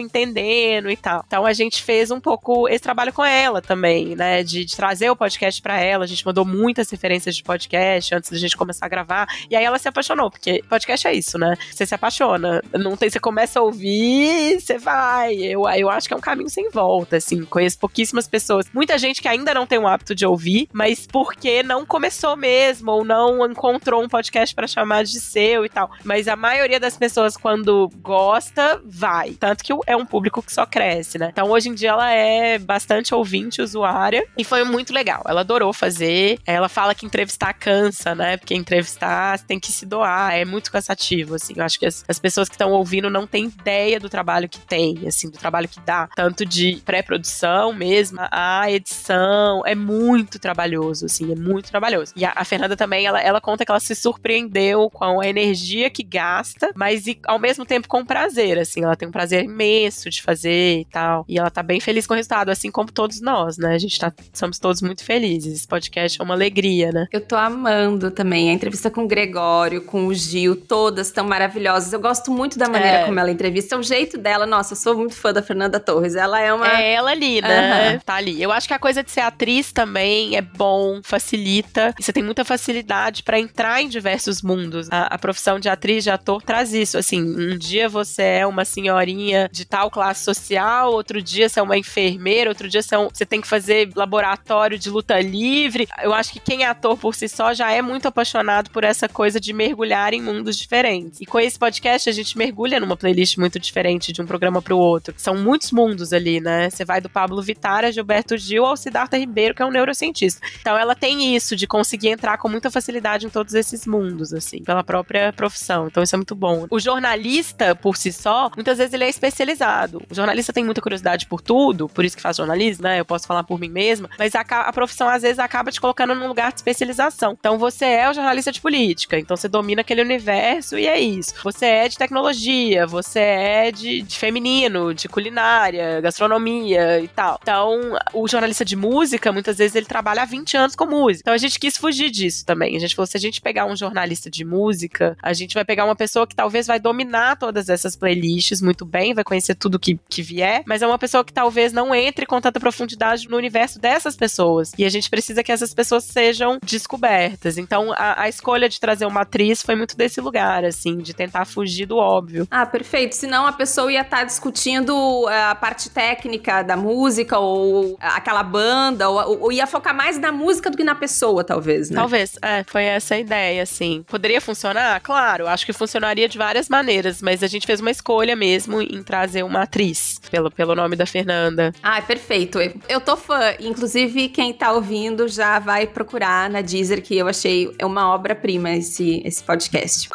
entendendo e tal. Então a gente fez um pouco esse trabalho com ela também, né? De, de trazer o podcast para ela. A gente mandou muitas referências de podcast antes da gente começar a gravar. E aí ela se apaixonou, porque podcast é isso, né? Você se apaixona. Não tem, você começa a ouvir, você vai. Eu, eu acho que é um caminho sem volta, assim. Conheço pouquíssimas pessoas. Muita gente que ainda não tem o hábito de ouvir, mas porque não começou mesmo, ou não encontrou um podcast para chamar de seu e tal. Mas a maioria das pessoas, quando gosta, vai. Tanto que é um público que só cresce, né? Então hoje em dia ela é bastante ouvinte, usuária, e foi muito legal. Ela adorou fazer. Ela fala que entrevistar cansa, né? Porque entrevistar tem que se doar, é muito cansativo, assim. Eu acho que as, as pessoas que estão ouvindo não têm ideia do trabalho que tem, assim, do trabalho que dá. Tanto de pré-produção mesmo, a edição, é muito trabalhoso, assim, é muito trabalhoso. E a, a, Fernanda também, ela, ela conta que ela se surpreendeu com a energia que gasta, mas e, ao mesmo tempo com prazer, assim, ela tem um prazer imenso de fazer e tal. E ela tá bem feliz com o resultado, assim como todos nós, né? A gente tá, somos todos muito felizes. Esse podcast é uma alegria, né? Eu tô amando também a entrevista com o Gregório, com o Gil, todas tão maravilhosas. Eu gosto muito da maneira é. como ela entrevista, o jeito dela. Nossa, eu sou muito fã da Fernanda Torres. Ela é uma. É ela ali, né? Uhum. Tá ali. Eu acho que a coisa de ser atriz também é bom, facilita. Você tem muita facilidade para entrar em diversos mundos. A, a, profissão de atriz, de ator, traz isso. Assim, um dia você é uma senhorinha de tal classe social, outro dia você é uma enfermeira, outro dia você, é um, você tem que fazer laboratório de luta livre. Eu acho que quem é ator por si só já é muito apaixonado por essa coisa de mergulhar em mundos diferentes. E com esse podcast a gente mergulha numa playlist muito diferente de um programa para o outro. São muitos mundos ali, né? Você vai do Pablo Vittar a Gilberto Gil ao Siddhartha Ribeiro, que é um neurocientista. Então ela tem isso de conseguir entrar com muita facilidade em todos esses mundos, assim, pela própria profissão. Então isso é muito bom. O jornalista, por si só, muitas vezes ele é especializado. O jornalista tem muita curiosidade por tudo, por isso que faz jornalismo, né? Eu posso falar por mim mesma, mas a, a profissão às vezes acaba te colocando num lugar de especialização. Então você é o jornalista de política, então você domina aquele universo e é isso. Você é de tecnologia, você é de, de feminino, de culinária, gastronomia e tal. Então, o jornalista de música, muitas vezes ele trabalha há 20 anos com música. Então a gente quis fugir disso também. A gente falou, se a gente pegar um jornalista de música, a gente vai pegar uma pessoa que talvez vai dominar todas essas playlists muito bem, vai conhecer tudo que, que vier, mas é uma pessoa que talvez não entre com tanta profundidade no universo dessas pessoas. E a gente precisa que essas pessoas sejam descobertas. Então, a, a escolha de trazer uma atriz foi muito desse lugar, assim, de tentar fugir do óbvio. Ah, perfeito. Senão a pessoa ia estar tá discutindo eh, a parte técnica da música ou aquela banda, ou, ou, ia focar mais na música do que na pessoa, talvez, né? Talvez, é, foi essa a ideia, assim. Poderia funcionar? Claro, acho que funcionaria de várias maneiras, mas a gente fez uma escolha mesmo em trazer uma atriz, pelo, pelo nome da Fernanda. Ah, perfeito. Eu tô fã. Inclusive, quem tá ouvindo já vai procurar na Deezer, que eu achei uma obra-prima esse, esse podcast.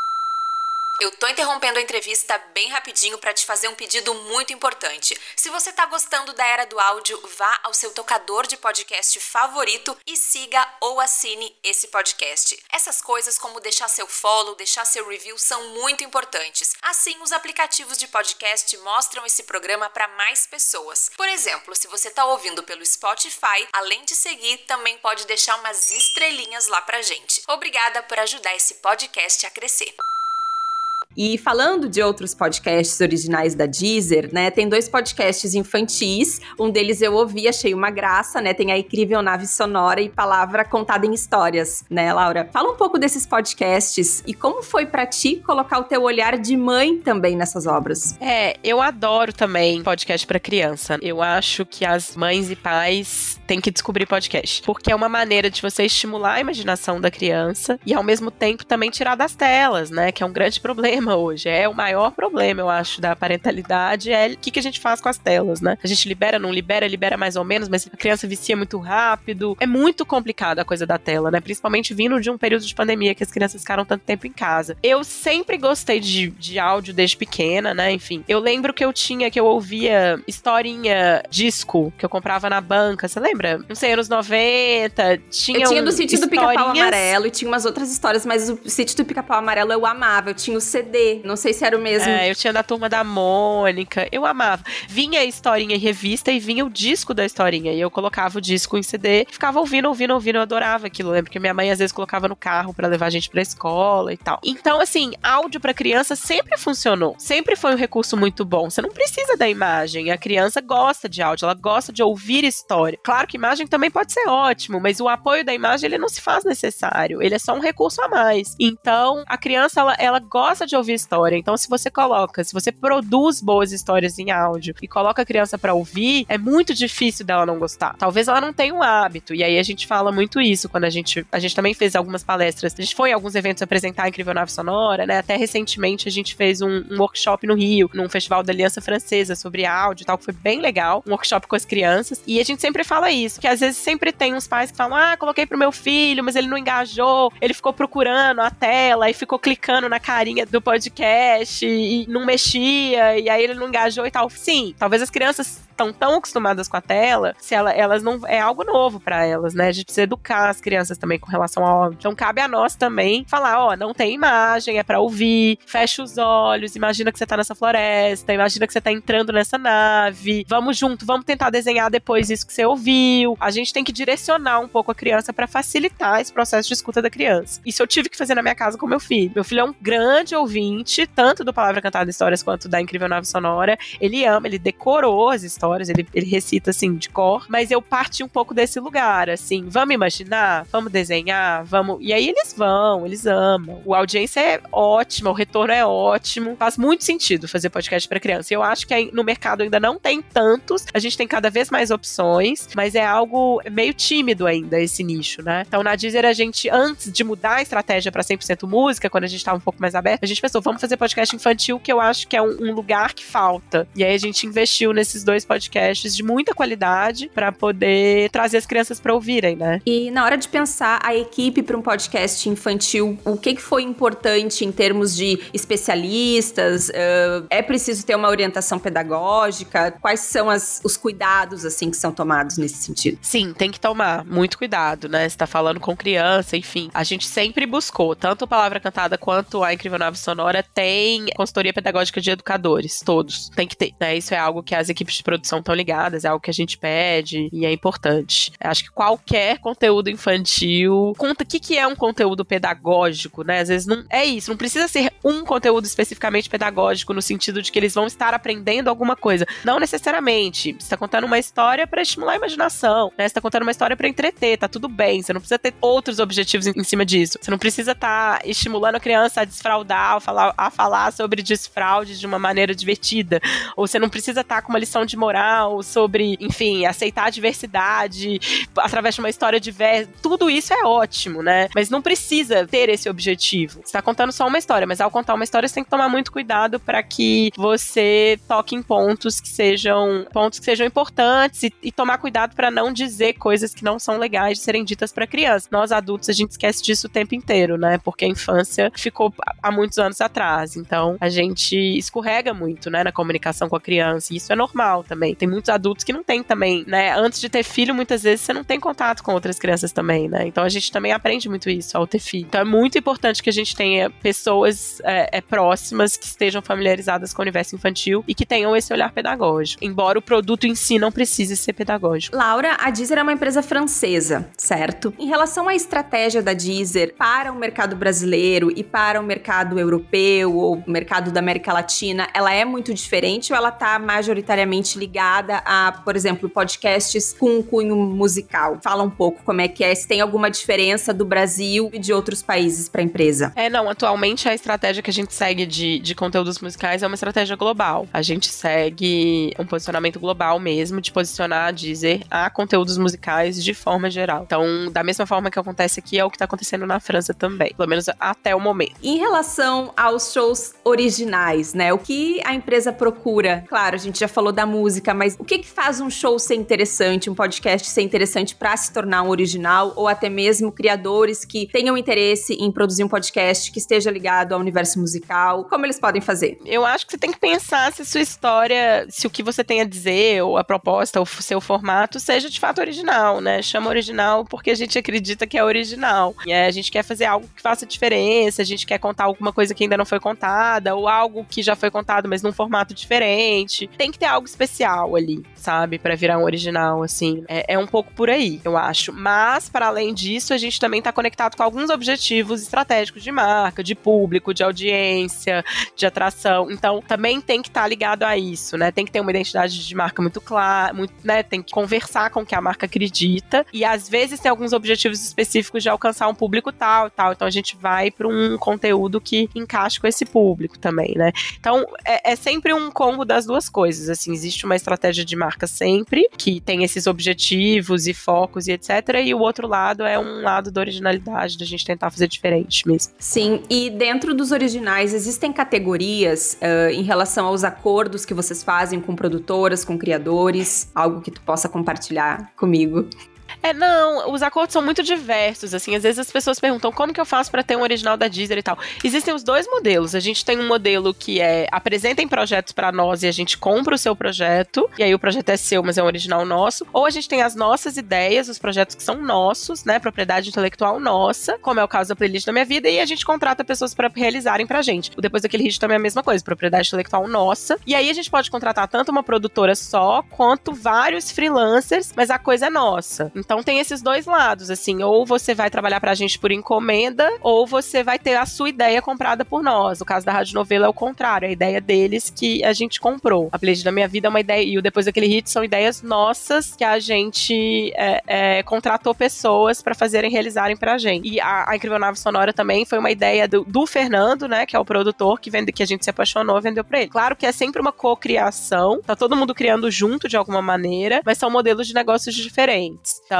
Eu tô interrompendo a entrevista bem rapidinho para te fazer um pedido muito importante. Se você tá gostando da era do áudio, vá ao seu tocador de podcast favorito e siga ou assine esse podcast. Essas coisas como deixar seu follow, deixar seu review são muito importantes. Assim, os aplicativos de podcast mostram esse programa para mais pessoas. Por exemplo, se você tá ouvindo pelo Spotify, além de seguir, também pode deixar umas estrelinhas lá pra gente. Obrigada por ajudar esse podcast a crescer. E falando de outros podcasts originais da Deezer, né? Tem dois podcasts infantis. Um deles eu ouvi, achei uma graça, né? Tem a incrível nave sonora e palavra contada em histórias, né, Laura? Fala um pouco desses podcasts e como foi para ti colocar o teu olhar de mãe também nessas obras. É, eu adoro também podcast para criança. Eu acho que as mães e pais têm que descobrir podcast, porque é uma maneira de você estimular a imaginação da criança e ao mesmo tempo também tirar das telas, né? Que é um grande problema problema hoje. É o maior problema, eu acho, da parentalidade. É o que, que a gente faz com as telas, né? A gente libera, não libera, libera mais ou menos, mas a criança vicia muito rápido. É muito complicado a coisa da tela, né? Principalmente vindo de um período de pandemia que as crianças ficaram tanto tempo em casa. Eu sempre gostei de, de áudio desde pequena, né? Enfim, eu lembro que eu tinha, que eu ouvia historinha disco que eu comprava na banca. Você lembra? Não sei, anos 90. Tinha eu tinha do sítio do pica-pau amarelo e tinha umas outras histórias, mas o sítio do pica-pau amarelo eu amava. Eu tinha o CD. Não sei se era o mesmo. É, eu tinha da turma da Mônica. Eu amava. Vinha a historinha em revista e vinha o disco da historinha. E eu colocava o disco em CD, ficava ouvindo, ouvindo, ouvindo. Eu adorava aquilo. Lembro que minha mãe às vezes colocava no carro para levar a gente pra escola e tal. Então, assim, áudio para criança sempre funcionou. Sempre foi um recurso muito bom. Você não precisa da imagem. A criança gosta de áudio, ela gosta de ouvir história. Claro que imagem também pode ser ótimo, mas o apoio da imagem ele não se faz necessário. Ele é só um recurso a mais. Então, a criança ela, ela gosta de ouvir história. Então, se você coloca, se você produz boas histórias em áudio e coloca a criança para ouvir, é muito difícil dela não gostar. Talvez ela não tenha um hábito. E aí a gente fala muito isso quando a gente. A gente também fez algumas palestras. A gente foi em alguns eventos apresentar a Incrível Nave Sonora, né? Até recentemente a gente fez um, um workshop no Rio, num festival da Aliança Francesa sobre áudio e tal, que foi bem legal. Um workshop com as crianças. E a gente sempre fala isso, que às vezes sempre tem uns pais que falam: ah, coloquei pro meu filho, mas ele não engajou, ele ficou procurando a tela e ficou clicando na carinha do podcast e não mexia, e aí ele não engajou e tal. Sim, talvez as crianças estão tão acostumadas com a tela, se ela, elas não. É algo novo para elas, né? A gente precisa educar as crianças também com relação ao. Então cabe a nós também falar: ó, não tem imagem, é para ouvir, fecha os olhos, imagina que você tá nessa floresta, imagina que você tá entrando nessa nave, vamos junto, vamos tentar desenhar depois isso que você ouviu. A gente tem que direcionar um pouco a criança para facilitar esse processo de escuta da criança. Isso eu tive que fazer na minha casa com meu filho. Meu filho é um grande ouvinte, tanto do Palavra Cantada Histórias quanto da Incrível Nave Sonora. Ele ama, ele decorou as histórias ele, ele recita assim de cor, mas eu parti um pouco desse lugar, assim, vamos imaginar, vamos desenhar, vamos. E aí eles vão, eles amam. A audiência é ótima, o retorno é ótimo. Faz muito sentido fazer podcast para criança. Eu acho que no mercado ainda não tem tantos, a gente tem cada vez mais opções, mas é algo meio tímido ainda esse nicho, né? Então na Deezer a gente, antes de mudar a estratégia para 100% música, quando a gente tava um pouco mais aberto, a gente pensou, vamos fazer podcast infantil, que eu acho que é um, um lugar que falta. E aí a gente investiu nesses dois podcasts podcasts de muita qualidade para poder trazer as crianças para ouvirem, né? E na hora de pensar a equipe para um podcast infantil, o que, que foi importante em termos de especialistas? Uh, é preciso ter uma orientação pedagógica? Quais são as, os cuidados assim que são tomados nesse sentido? Sim, tem que tomar muito cuidado, né? Você tá falando com criança, enfim. A gente sempre buscou, tanto Palavra Cantada quanto a Incrível Nave Sonora tem consultoria pedagógica de educadores, todos. Tem que ter, né? Isso é algo que as equipes de produção produção estão ligadas, é algo que a gente pede e é importante. Acho que qualquer conteúdo infantil conta o que, que é um conteúdo pedagógico, né? Às vezes não é isso, não precisa ser um conteúdo especificamente pedagógico no sentido de que eles vão estar aprendendo alguma coisa. Não necessariamente. Você está contando uma história para estimular a imaginação, né? Você está contando uma história para entreter, tá tudo bem. Você não precisa ter outros objetivos em, em cima disso. Você não precisa estar tá estimulando a criança a desfraudar, a falar, a falar sobre desfraude de uma maneira divertida. Ou você não precisa estar tá com uma lição de moral sobre, enfim, aceitar a diversidade através de uma história diversa. Tudo isso é ótimo, né? Mas não precisa ter esse objetivo. Você tá contando só uma história, mas ao contar uma história, você tem que tomar muito cuidado para que você toque em pontos que sejam pontos que sejam importantes e, e tomar cuidado para não dizer coisas que não são legais de serem ditas para criança. Nós adultos a gente esquece disso o tempo inteiro, né? Porque a infância ficou há muitos anos atrás. Então a gente escorrega muito, né, na comunicação com a criança. E isso é normal também. Tem muitos adultos que não têm também, né? Antes de ter filho, muitas vezes você não tem contato com outras crianças também, né? Então a gente também aprende muito isso ao ter filho. Então é muito importante que a gente tenha pessoas é, é, próximas que estejam familiarizadas com o universo infantil e que tenham esse olhar pedagógico. Embora o produto em si não precise ser pedagógico. Laura, a Deezer é uma empresa francesa, certo? Em relação à estratégia da Deezer para o mercado brasileiro e para o mercado europeu ou mercado da América Latina, ela é muito diferente ou ela está majoritariamente ligada a, por exemplo, podcasts com um cunho musical? Fala um pouco como é que é, se tem alguma diferença do Brasil e de outros países para a empresa. É, não, atualmente a estratégia que a gente segue de, de conteúdos musicais é uma estratégia global. A gente segue um posicionamento global mesmo, de posicionar a Deezer a conteúdos musicais de forma geral. Então, da mesma forma que acontece aqui, é o que está acontecendo na França também, pelo menos até o momento. Em relação aos shows originais, né? O que a empresa procura? Claro, a gente já falou da música, mas o que, que faz um show ser interessante, um podcast ser interessante para se tornar um original, ou até mesmo criadores que tenham interesse em produzir um podcast que esteja ligado ao universo musical? Como eles podem fazer? Eu acho que você tem que pensar se sua história, se o que você tem a dizer, ou a proposta, ou o seu formato, seja de fato original, né? Chama original porque a gente acredita que é original. E a gente quer fazer algo que faça diferença, a gente quer contar alguma coisa que ainda não foi contada, ou algo que já foi contado, mas num formato diferente. Tem que ter algo especial ali, sabe? para virar um original, assim. É, é, um pouco por aí, eu acho. Mas, para além disso, a gente também tá conectado com alguns objetivos estratégicos de marca, de público, de audiência, de atração. Então, também tem que estar tá ligado a isso, né? Tem que ter uma identidade de marca muito clara, muito, né? Tem que conversar com o que a marca acredita. E às vezes tem alguns objetivos específicos de alcançar um público tal tal. Então a gente vai para um conteúdo que encaixe com esse público também, né? Então é, é, sempre um combo das duas coisas. Assim, existe uma estratégia de marca sempre, que tem esses objetivos e focos e etc. E o outro lado é um lado da originalidade, da gente tentar fazer diferente mesmo. Sim, e dentro dos originais existem categorias uh, em relação aos acordos que vocês fazem com produtoras, com criadores, algo que tu possa compartilhar comigo. É, não, os acordos são muito diversos, assim, às vezes as pessoas perguntam como que eu faço para ter um original da Deezer e tal. Existem os dois modelos. A gente tem um modelo que é apresentem projetos para nós e a gente compra o seu projeto, e aí o projeto é seu, mas é um original nosso. Ou a gente tem as nossas ideias, os projetos que são nossos, né, propriedade intelectual nossa, como é o caso da playlist da minha vida, e a gente contrata pessoas para realizarem pra gente. O depois daquele hit também é a mesma coisa, propriedade intelectual nossa. E aí a gente pode contratar tanto uma produtora só quanto vários freelancers, mas a coisa é nossa. Então tem esses dois lados, assim, ou você vai trabalhar pra gente por encomenda, ou você vai ter a sua ideia comprada por nós. No caso da Rádio Novela é o contrário, é a ideia deles que a gente comprou. A playlist da minha vida é uma ideia, e o Depois daquele hit são ideias nossas que a gente é, é, contratou pessoas para fazerem, realizarem pra gente. E a, a, Incrível Nave Sonora também foi uma ideia do, do, Fernando, né, que é o produtor que, vende, que a gente se apaixonou, vendeu pra ele. Claro que é sempre uma cocriação, tá todo mundo criando junto de alguma maneira, mas são modelos de negócios diferentes. Então,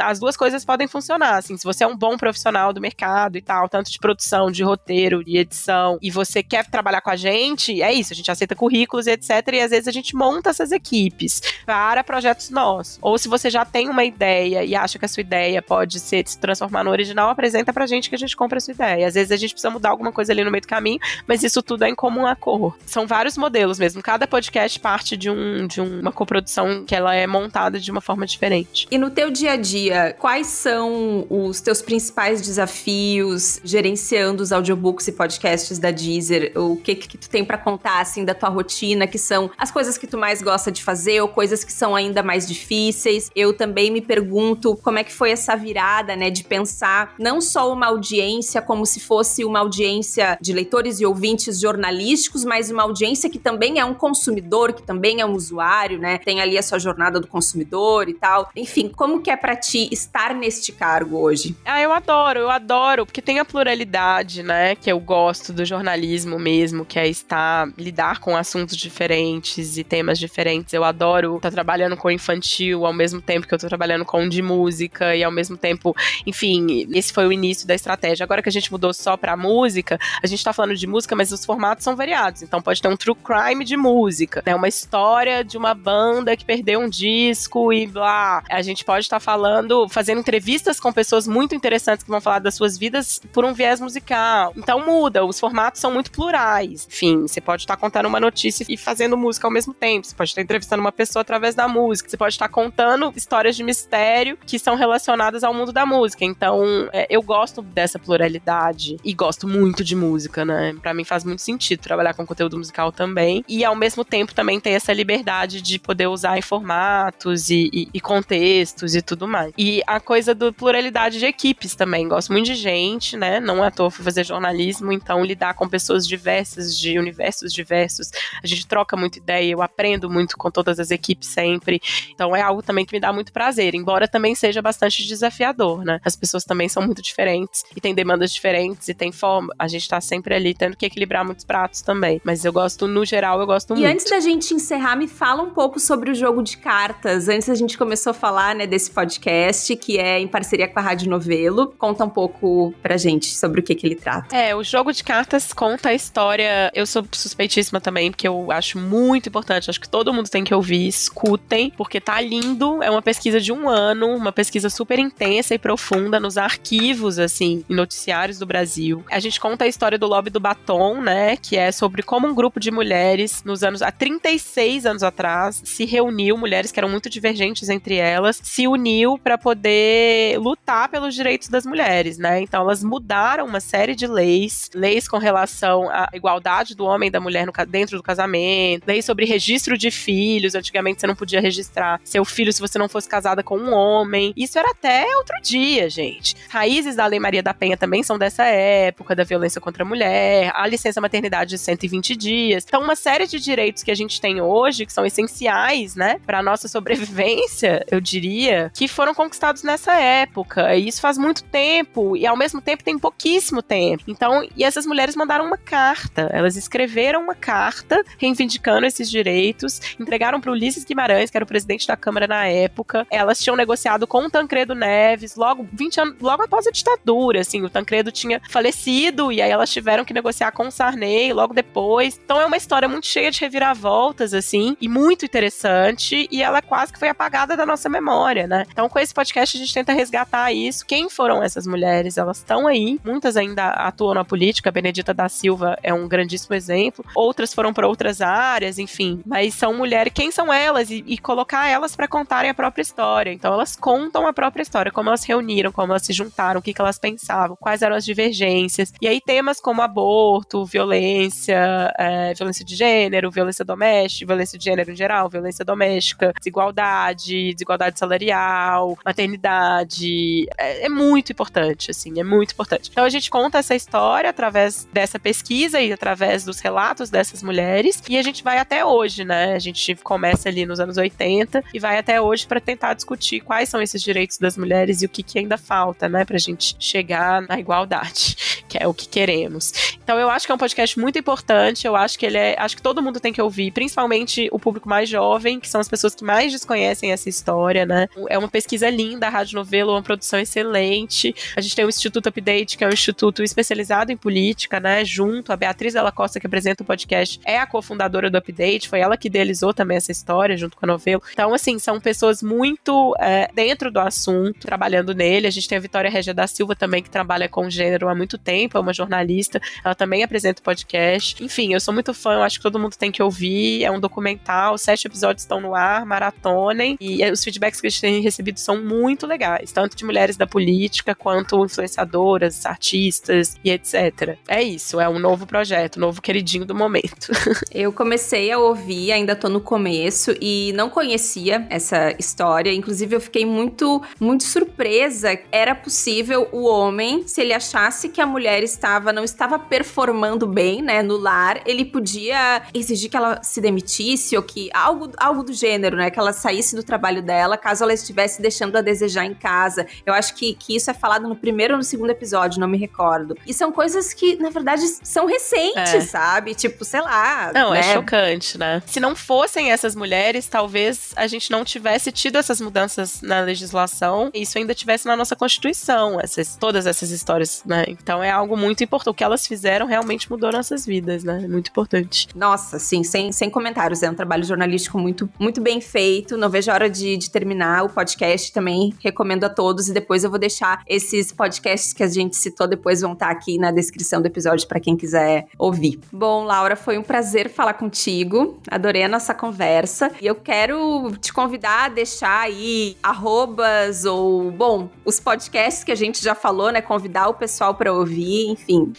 as duas coisas podem funcionar. Assim, se você é um bom profissional do mercado e tal, tanto de produção, de roteiro, de edição, e você quer trabalhar com a gente, é isso. A gente aceita currículos etc. E às vezes a gente monta essas equipes para projetos nossos. Ou se você já tem uma ideia e acha que a sua ideia pode ser, se transformar no original, apresenta pra gente que a gente compra a sua ideia. Às vezes a gente precisa mudar alguma coisa ali no meio do caminho, mas isso tudo é em comum acordo. São vários modelos mesmo. Cada podcast parte de, um, de uma coprodução que ela é montada de uma forma diferente. E no teu dia a dia, quais são os teus principais desafios gerenciando os audiobooks e podcasts da Deezer? O que que tu tem para contar assim da tua rotina, que são as coisas que tu mais gosta de fazer ou coisas que são ainda mais difíceis? Eu também me pergunto como é que foi essa virada, né, de pensar não só uma audiência como se fosse uma audiência de leitores e ouvintes jornalísticos, mas uma audiência que também é um consumidor, que também é um usuário, né? Tem ali a sua jornada do consumidor e tal. Enfim, como que é para ti estar neste cargo hoje? Ah, eu adoro, eu adoro, porque tem a pluralidade, né, que eu gosto do jornalismo mesmo, que é estar lidar com assuntos diferentes e temas diferentes. Eu adoro estar trabalhando com infantil ao mesmo tempo que eu tô trabalhando com de música e ao mesmo tempo, enfim, esse foi o início da estratégia. Agora que a gente mudou só pra música, a gente tá falando de música, mas os formatos são variados. Então pode ter um true crime de música, né? Uma história de uma banda que perdeu um disco e blá. A gente pode estar tá falando, fazendo entrevistas com pessoas muito interessantes que vão falar das suas vidas por um viés musical. Então muda, os formatos são muito plurais. Enfim, você pode estar tá contando uma notícia e fazendo música ao mesmo tempo. Você pode estar entrevistando uma pessoa através da música. Você pode estar contando histórias de mistério que são relacionadas ao mundo da música. Então, é, eu gosto dessa pluralidade e gosto muito de música, né? Para mim faz muito sentido trabalhar com conteúdo musical também e ao mesmo tempo também ter essa liberdade de poder usar em formatos e, e, e contextos e tudo mais. E a coisa do pluralidade de equipes também. Gosto muito de gente, né? Não é à toa fazer jornalismo, então lidar com pessoas diversas, de universos diversos. A gente troca muita ideia, eu aprendo muito com todas as equipes sempre. Então é algo também que me dá muito prazer, embora também seja bastante desafiador, né? As pessoas também são muito diferentes e têm demandas diferentes e tem forma. A gente tá sempre ali tendo que equilibrar muitos pratos também. Mas eu gosto, no geral, eu gosto e muito. E antes da gente encerrar, me fala um pouco sobre o jogo de cartas. Antes a gente começou a falar, né, desse podcast, que é em parceria com a Rádio Novelo. Conta um pouco pra gente sobre o que, que ele trata. É, o jogo de cartas conta a história. Eu sou suspeitíssima também, porque eu acho muito importante. Acho que todo mundo tem que ouvir, escutem, porque tá lindo. É uma pesquisa de um ano, uma pesquisa super intensa e profunda nos arquivos, assim, e noticiários do Brasil. A gente conta a história do lobby do batom, né? Que é sobre como um grupo de mulheres, nos anos. há 36 anos atrás, se reuniu, mulheres que eram muito divergentes entre elas, se uniu para poder lutar pelos direitos das mulheres, né? Então elas mudaram uma série de leis, leis com relação à igualdade do homem e da mulher no, dentro do casamento, leis sobre registro de filhos. Antigamente você não podia registrar seu filho se você não fosse casada com um homem. Isso era até outro dia, gente. Raízes da Lei Maria da Penha também são dessa época, da violência contra a mulher, a licença maternidade de 120 dias. Então, uma série de direitos que a gente tem hoje, que são essenciais, né, para nossa sobrevivência, eu diria, que foram conquistados nessa época. E isso faz muito tempo, e ao mesmo tempo tem pouquíssimo tempo. Então, e essas mulheres mandaram uma carta. Elas escreveram uma carta reivindicando esses direitos, entregaram para Ulisses Guimarães, que era o presidente da Câmara na época. Elas tinham negociado com o Tancredo Neves logo 20 anos, logo após a ditadura, assim, o Tancredo tinha falecido e aí elas tiveram que negociar com o Sarney logo depois. Então é uma história muito cheia de reviravoltas, assim, e muito interessante, e ela quase que foi apagada da nossa memória, né? Então com esse podcast a gente tenta resgatar isso. Quem foram essas mulheres? Elas estão aí, muitas ainda atuam na política, a Benedita da Silva é um grandíssimo exemplo, outras foram para outras áreas, enfim, mas são mulheres, quem são elas? E, e colocar elas para contarem a própria história. Então elas contam a própria história, como elas reuniram, como elas se juntaram, o que, que elas pensavam, quais eram as divergências. E aí temas como aborto, violência, é, violência de gênero, violência doméstica, violência de gênero em geral, violência doméstica, desigualdade, desigualdade salarial, maternidade, é, é muito importante, assim, é muito importante. Então a gente conta essa história através dessa pesquisa e através dos relatos dessas mulheres e a gente vai até hoje, né? A gente começa ali nos anos 80 e vai até hoje para tentar discutir quais são esses direitos das mulheres e o que, que ainda falta, né, pra gente chegar na igualdade, que é o que queremos. Então eu acho que é um podcast muito importante, eu acho que ele é, acho que todo mundo tem que ouvir, principalmente o público mais jovem, que são as pessoas que mais desconhecem essa história, né? É uma pesquisa linda, a Rádio Novelo, uma produção excelente. A gente tem o Instituto Update, que é um instituto especializado em política, né, junto a Beatriz Della Costa que apresenta o podcast, é a cofundadora do Update, foi ela que idealizou também essa história junto com a Novelo. Então assim, são pessoas muito é, dentro do assunto, trabalhando nele. A gente tem a Vitória Regia da Silva também, que trabalha com gênero há muito tempo, é uma jornalista. Ela também apresenta o podcast. Enfim, eu sou muito fã, eu acho que todo mundo tem que ouvir. É um documental, sete episódios estão no ar, maratonem. E os feedbacks que a gente tem recebidos são muito legais, tanto de mulheres da política quanto influenciadoras, artistas e etc. É isso, é um novo projeto, novo queridinho do momento. Eu comecei a ouvir, ainda tô no começo e não conhecia essa história. Inclusive, eu fiquei muito, muito surpresa. Era possível o homem, se ele achasse que a mulher estava, não estava performando bem, né, no lar, ele podia exigir que ela se demitisse ou que algo, algo do gênero, né, que ela saísse do trabalho dela, caso ela estivesse deixando a desejar em casa. Eu acho que, que isso é falado no primeiro ou no segundo episódio, não me recordo. E são coisas que, na verdade, são recentes, é. sabe? Tipo, sei lá. Não, é né? é chocante, né? Se não fossem essas mulheres, talvez a gente não tivesse tido essas mudanças na legislação e isso ainda tivesse na nossa Constituição, essas, todas essas histórias, né? Então é algo muito importante. O que elas fizeram realmente mudou nossas vidas, né? Muito importante. Nossa, sim, sem, sem comentários. É um trabalho jornalístico muito, muito bem feito. Não vejo a hora de, de terminar o podcast também. Recomendo a todos e depois eu vou deixar esses podcasts que a gente citou depois vão estar aqui na descrição do episódio para quem quiser ouvir. Bom, Laura, foi um prazer falar contigo. Adorei a nossa conversa. E eu quero te convidar a deixar aí arrobas ou, bom, os podcasts que a gente já falou, né? Convidar o pessoal para ouvir, enfim.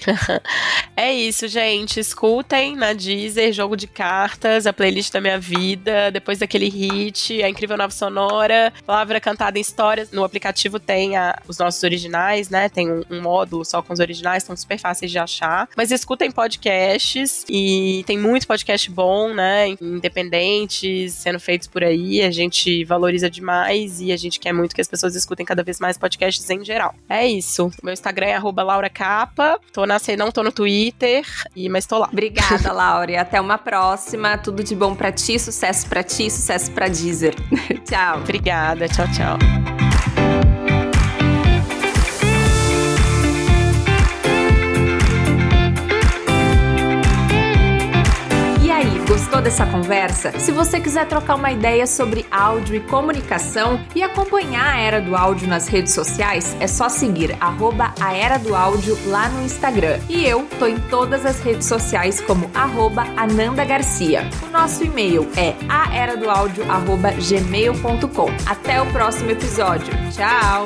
é isso, gente. Escutem na Deezer, Jogo de Cartas, a playlist da minha vida, depois daquele hit, a Incrível Nova Sonora, Palavra Cantada em Histórias. No aplicativo tem a, os nossos originais, né? Tem um, um módulo só com os originais, são super fáceis de achar. Mas escutem podcasts e tem muito podcast bom, né? Independentes, sendo feitos por aí. A gente valoriza demais e a gente quer muito que as pessoas escutem cada vez mais podcasts em geral. É isso. Meu Instagram é lauracapa. Tô na, não tô no Twitter, e, mas tô lá. Obrigada, Laura. E até uma próxima. Tudo de bom pra ti, sucesso pra ti, sucesso pra Deezer. tchau. Obrigada. Tchau, tchau. Gostou dessa conversa? Se você quiser trocar uma ideia sobre áudio e comunicação e acompanhar a Era do Áudio nas redes sociais, é só seguir arroba a Era do Áudio lá no Instagram. E eu tô em todas as redes sociais como arroba Ananda Garcia. O nosso e-mail é aeradoaudio.gmail.com. Até o próximo episódio. Tchau!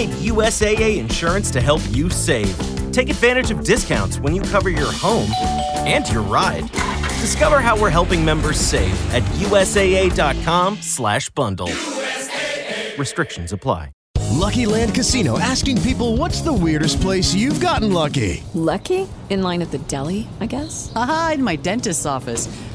Made USAA insurance to help you save. Take advantage of discounts when you cover your home and your ride. Discover how we're helping members save at USAA.com/bundle. USAA. Restrictions apply. Lucky Land Casino asking people, "What's the weirdest place you've gotten lucky?" Lucky in line at the deli, I guess. Aha, in my dentist's office.